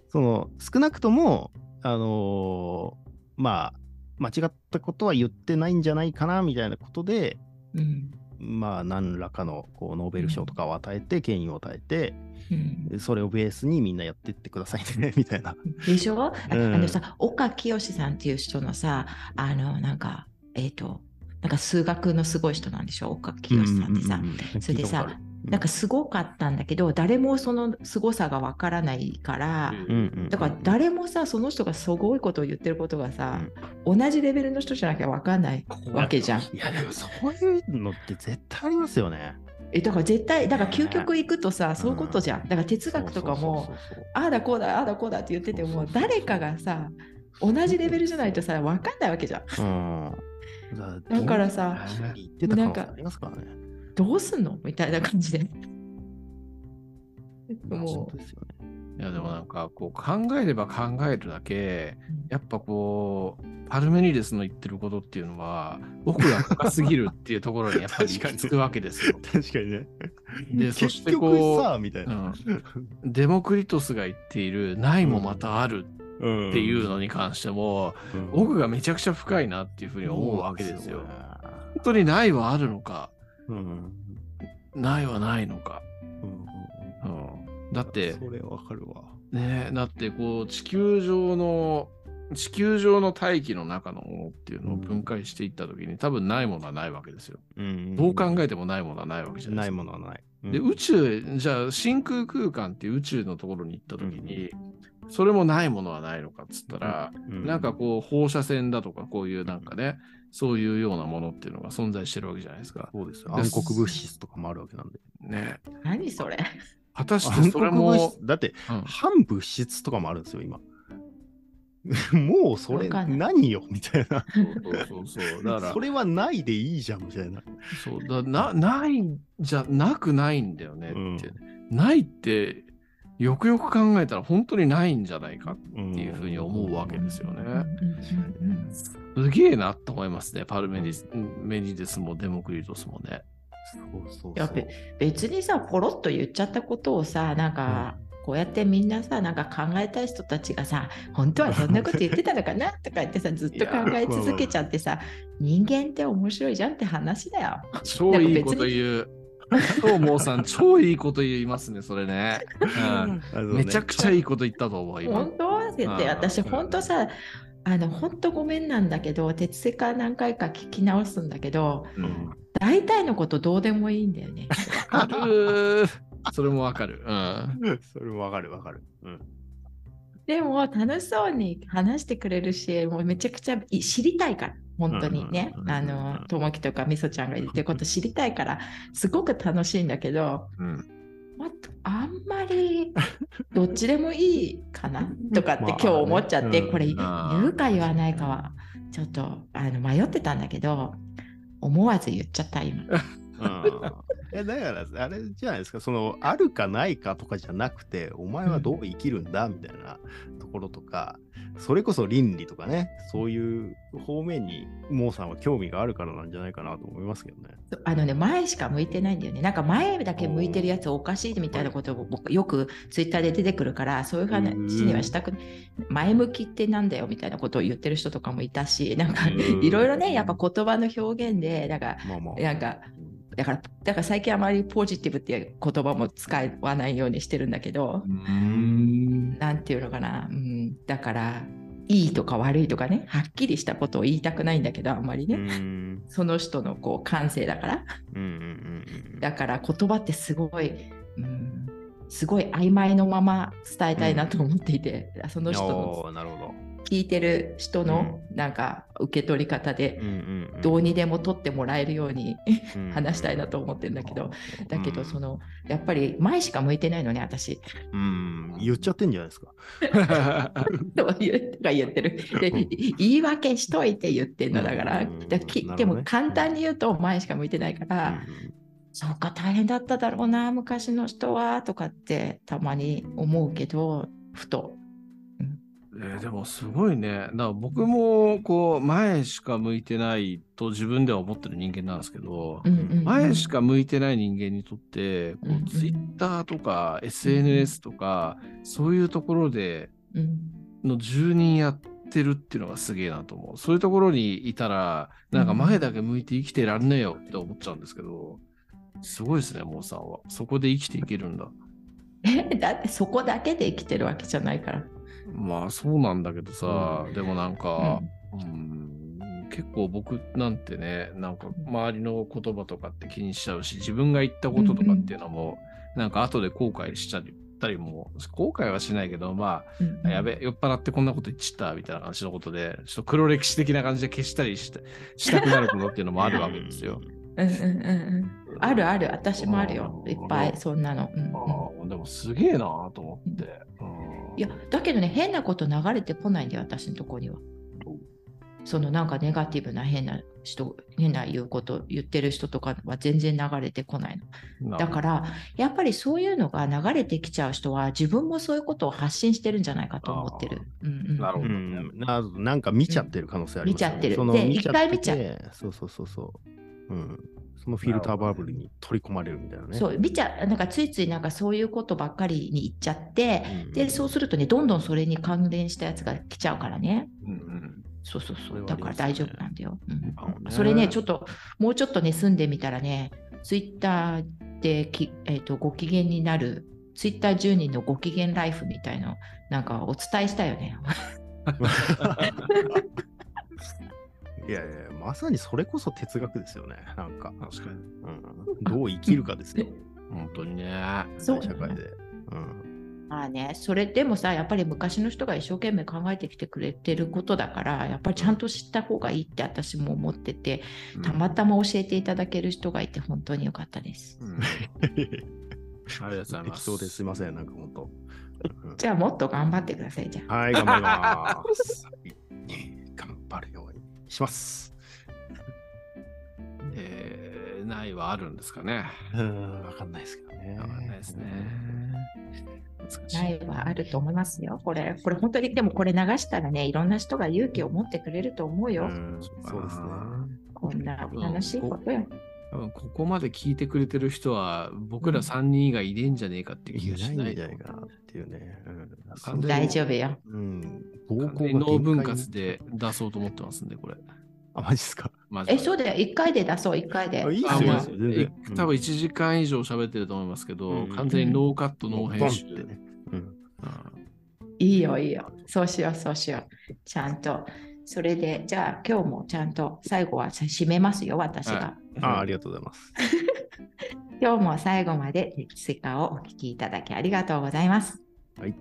その、少なくとも、あのー、まあ、間違ったことは言ってないんじゃないかな、みたいなことで、うん、まあ、何らかのこうノーベル賞とかを与えて、権威を与えて、うん、それをベースにみんなやってってくださいね、みたいな。でしょ、うん、あのさ、岡清さんっていう人のさ、あの、なんか、えっ、ー、と、なんか数学のすごい人なんでしょ？岡清さんってさ。それでさ、なんかすごかったんだけど誰もそのすごさがわからないから、だから誰もさその人がすごいことを言ってることがさ、同じレベルの人じゃなきゃわかんないわけじゃん。いやでもそういうのって絶対ありますよね。えだから絶対だから究極行くとさ、そういうことじゃん。だから哲学とかもああだこうだああだこうだって言ってても誰かがさ同じレベルじゃないとさ分かんないわけじゃん。うん、だからさなんかありますからね。どうすんの？みたいな感じで。もう。いやでもなんかこう考えれば考えるだけ、やっぱこうパルメニデスの言ってることっていうのは奥が深すぎるっていうところにやっぱり行き着くわけですよ。確かにね。でそしてこうみたいな、うん、デモクリトスが言っているないもまたあるっていうのに関しても、うん、奥がめちゃくちゃ深いなっていうふうに思うわけですよ。本当にないはあるのか。うん、ないはないのか。うん、うん、だって、それわかるわ。ねだってこう地球上の地球上の大気の中のものっていうのを分解していったときに、多分ないものはないわけですよ。うん、どう考えてもないものはないわけじゃないですか。ないものはない。うん、で宇宙じゃあ真空空間っていう宇宙のところに行ったときに、それもないものはないのかっつったら、うん。なん。かこう放射線だとかこういうなん。かね、そういうようなものっていうのが存在してるわけじゃないですか。そうですよ。暗黒物質とかもあるわけなんで。ね。何それ？果たして暗それも、質だって、うん反物質とかもあるんですよ、今。もうそれ何よ？みたいな。そうそうそう。だから そ、れはないでいいじゃんみたいな。そうだなないんじゃなくないんだよねって、うんないって、よくよく考えたら本当にないんじゃないかっていうふうに思うわけですよね。うんうんうんすげえなと思いますね、パルメディスメニデスもデモクリトスもね。そうそうやっぱり別にさポロッと言っちゃったことをさなんか、こうやってみんなさなんか考えたい人たちがさ本当はそんなこと言ってたのかなとか言ってさ ずっと考え続けちゃってさ人間って面白いじゃんって話だよ。超いいこと言う。そう、モーさん、超いいこと言いますね、それね。うん、めちゃくちゃいいこと言ったと思う、今。本当って言ってあー私本当さあの本当ごめんなんだけど鉄セカ何回か聞き直すんだけどうん大体のことどうでもいいんだよね。それもわかる。うん。それもわかるわかる。うん。でも楽しそうに話してくれるし、もうめちゃくちゃい知りたいから、本当にねあの、ともきとかみそちゃんが言ってること知りたいから、すごく楽しいんだけど、うん、まあんまり どっちでもいいかなとかってまあ今日思っちゃって、うん。これ言うか言わないかはちょっとあの迷ってたんだけど、思わず言っちゃった今。うんえだから、あれじゃないですか、その、あるかないかとかじゃなくて、お前はどう生きるんだみたいなところとか、それこそ倫理とかね、そういう方面に、モーさんは興味があるからなんじゃないかなと思いますけどね。あのね、前しか向いてないんだよね。なんか前だけ向いてるやつおかしいみたいなことを僕よくツイッターで出てくるから、そういう話にはしたく前向きってなんだよみたいなことを言ってる人とかもいたし、なんかうんいろいろね、やっぱ言葉の表現で、なんか、まあまあ。なんかだから、だから最近あまりポジティブっていう言葉も使わないようにしてるんだけど、うん。なんていうのかな、うん、だから、いいとか悪いとかね、はっきりしたことを言いたくないんだけど、あんまりうね、ん。その人のこう感性だから。うんうん。だから言葉ってすごい、うん、すごい曖昧のまま伝えたいなと思っていて、その人のおーなるほど。聞いてる人のなんか受け取り方でどうにでも取ってもらえるようにうん話したいなと思ってるんだけど、だけうんどそのやっぱり前しか向いてないのね私。うん、言っちゃってんじゃないですか。と言ってる。でうん。言い訳しといて言ってんのだから。うんだきでも簡単に言うと前しか向いてないから、そうか大変だっただろうな昔の人はとかってたまに思うけどふと。えーでもすごいね。だから僕もこう前しか向いてないと自分では思ってる人間なんですけど、うんうんうん前しか向いてない人間にとって、こうんうんうツイッターとか SNS とか、そういうところでうんの住人やってるっていうのがすげえなと思う。そういうところにいたら、なんか前だけ向いて生きてらんねえよって思っちゃうんですけど、すごいですね、モーさんは。そこで生きていけるんだ。えだってそこだけで生きてるわけじゃないから。まあそうなんだけどさ、でもなんうか、ん。うん結構僕なんてね、なんか周りの言葉とかって気にしちゃうし、自分が言ったこととかっていうのも、なんか後で後悔しちゃったりも、後悔はしないけど、まうんあ、やべ、酔っ払ってこんなこと言っちったみたいな感じのことで、ちょっと黒歴史的な感じで消したりしたしたくなることっていうのもあるわけですよ。うんうんうんうん。あるある。私もあるよ。いっぱいそんなの。うんうん。ああでもすげえなと思って。うんいやだけどね変なこと流れてこないんだよ私のとこには。そのなんかネガティブな変な人変な言うこと言ってる人とかは全然流れてこないの。だからやっぱりそういうのが流れてきちゃう人は自分もそういうことを発信してるんじゃないかと思ってる。うんうん。なるほどうん、ななんか見ちゃってる可能性ありますよね、見ちゃってる。そので一回見ちゃてそうそうそうそう。うん。そのフィルターバブルに取り込まれるみたいなね。そう見ちゃなんかついついなんかそういうことばっかりに言っちゃって、うんでそうするとねどんどんそれに関連したやつが来ちゃうからね。うんうんそうそうそ。うだから大丈夫なんだよ。うんそれね、ちょっと、もうちょっとね、住んでみたらね、ツイッターでき、えー、とご機嫌になる、ツイッター10人のご機嫌ライフみたいの、なんかお伝えしたよね。いやいや、まさにそれこそ哲学ですよね。なんか、確かに。うん、どう生きるかですよ。本当にね。そう社会で。うん。まあね、それでもさ、やっぱり昔の人が一生懸命考えてきてくれてることだから、やっぱりちゃんと知った方がいいって私も思ってて、たまたま教えていただける人がいて本当に良かったです。うんありがとうございます。適当ですいません、なんか本当。うんじゃあもっと頑張ってください、じゃあ。はい、頑張ります。は い頑張るよします。えー、ないはあるんですかね。うーん、わかんないですけどね。わかんないですね。ないはあると思いますよ。これ、これ本当に、でもこれ流したらね、いろんな人が勇気を持ってくれると思うよ。うんそうですね。こんな楽しいことよ。多分ここまで聞いてくれてる人は、僕ら3人以外いねえんじゃねえかっていう気いがしない。ないんじゃないかなっていうね。完全に大丈夫よ。うん。暴完全に行が脳分割で出そうと思ってますんで、これ。あ、マジっすか？マジでえ、そうだよ。1回で出そう、1回で。あいいっすよ多分1時間以上喋ってると思いますけど、うん完全にノーカット、ノー編集。ボンってね。うん。うんいいよ、いいよ。そうしよう、そうしよう。ちゃんと。それで、じゃあ今日もちゃんと最後は締めますよ、私が。あ、ありがとうございます。今日も最後まで鉄セカをお聞きいただきありがとうございます。はい。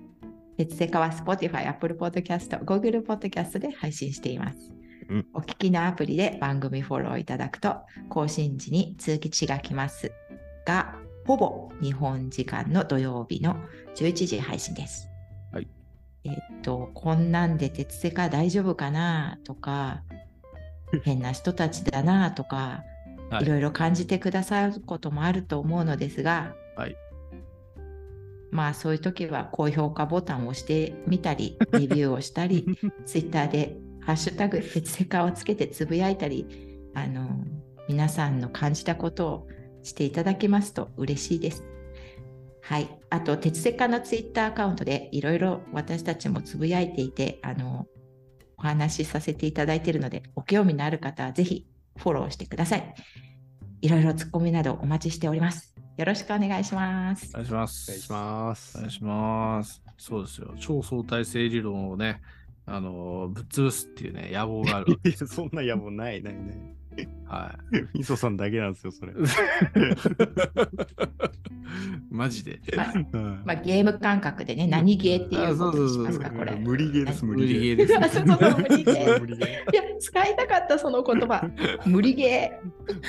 鉄セカは Spotify、Apple Podcast、Google Podcast で配信しています。うんお聞きのアプリで番組フォローいただくと更新時に通知が来ますが、ほぼ日本時間の土曜日の11時配信です。はい。えっと、こんなんで鉄セカ大丈夫かな？とか、変な人たちだな？とか、はいいろいろ感じてくださることもあると思うのですが、はいまあそういう時は高評価ボタンを押してみたり、レビューをしたり、ツイッターでハッシュタグ鉄セカをつけてつぶやいたり、あの皆さんの感じたことをしていただけますと嬉しいです。はい。あと、鉄セカのツイッターアカウントでいろいろ私たちもつぶやいていて、あの、お話しさせていただいているので、ご興味のある方はぜひフォローしてください。いろいろツッコミなどお待ちしております。よろしくお願いしますお。願いします。お願いしますお。願いします。そうですよ。超相対性理論をね、あの、ぶっ潰すっていうね、野望がある。いや、そんな野望ないないない。はみそさんだけなんですよ、それ。い。マジで。まあゲーム感覚でね、何ゲーっていうことにしますか、あそうそうそうこれ。無理ゲーです、無 無理ゲー。です。あそうそうそう無理ゲー無理ゲー。いや、使いたかった、その言葉。無理ゲ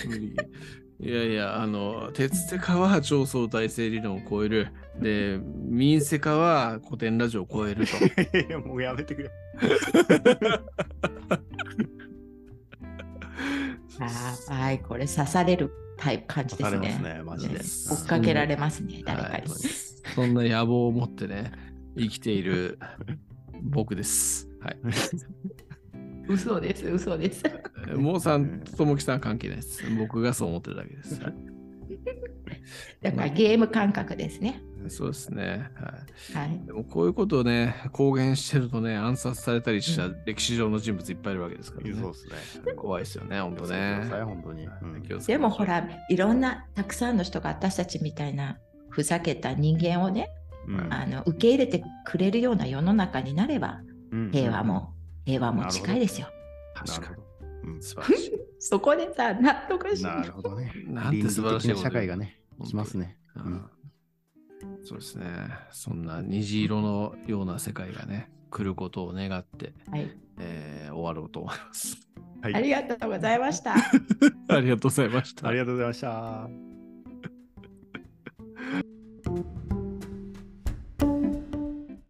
無理ゲーいやいや、あの、鉄セカは超相対性理論を超える。で、民セカは古典ラジオを超えると。いやもうやめてくれ。ー。あーはい、これ刺されるタイプ感じですね。刺されますねマジで追っかけられますね、誰かに。はいそんな野望を持ってね、生きている僕です。はい。嘘です、嘘です。モーさんとともきさんは関係ないです。僕がそう思ってるだけです。はいだからゲーム感覚ですね。そうですね。はい。はい。でもこういうことをね、公言してるとね、暗殺されたりした歴史上の人物いっぱいいるわけですからね。そうですね。怖いですよね、本当ね。本当に。うんでもほら、いろんなたくさんの人が私たちみたいなふざけた人間をね、うんあの受け入れてくれるような世の中になれば、うん平和も、平和も近いですよ。確かに。素晴らしい。そこでさ、納得しなるほどね。なんて素晴らしい社会がね、来ますね。そうですね。そんな虹色のような世界がね、来ることを願って、はい。えー終わろうと思います。はい ありがとうございました。ありがとうございました。ありがとうございました。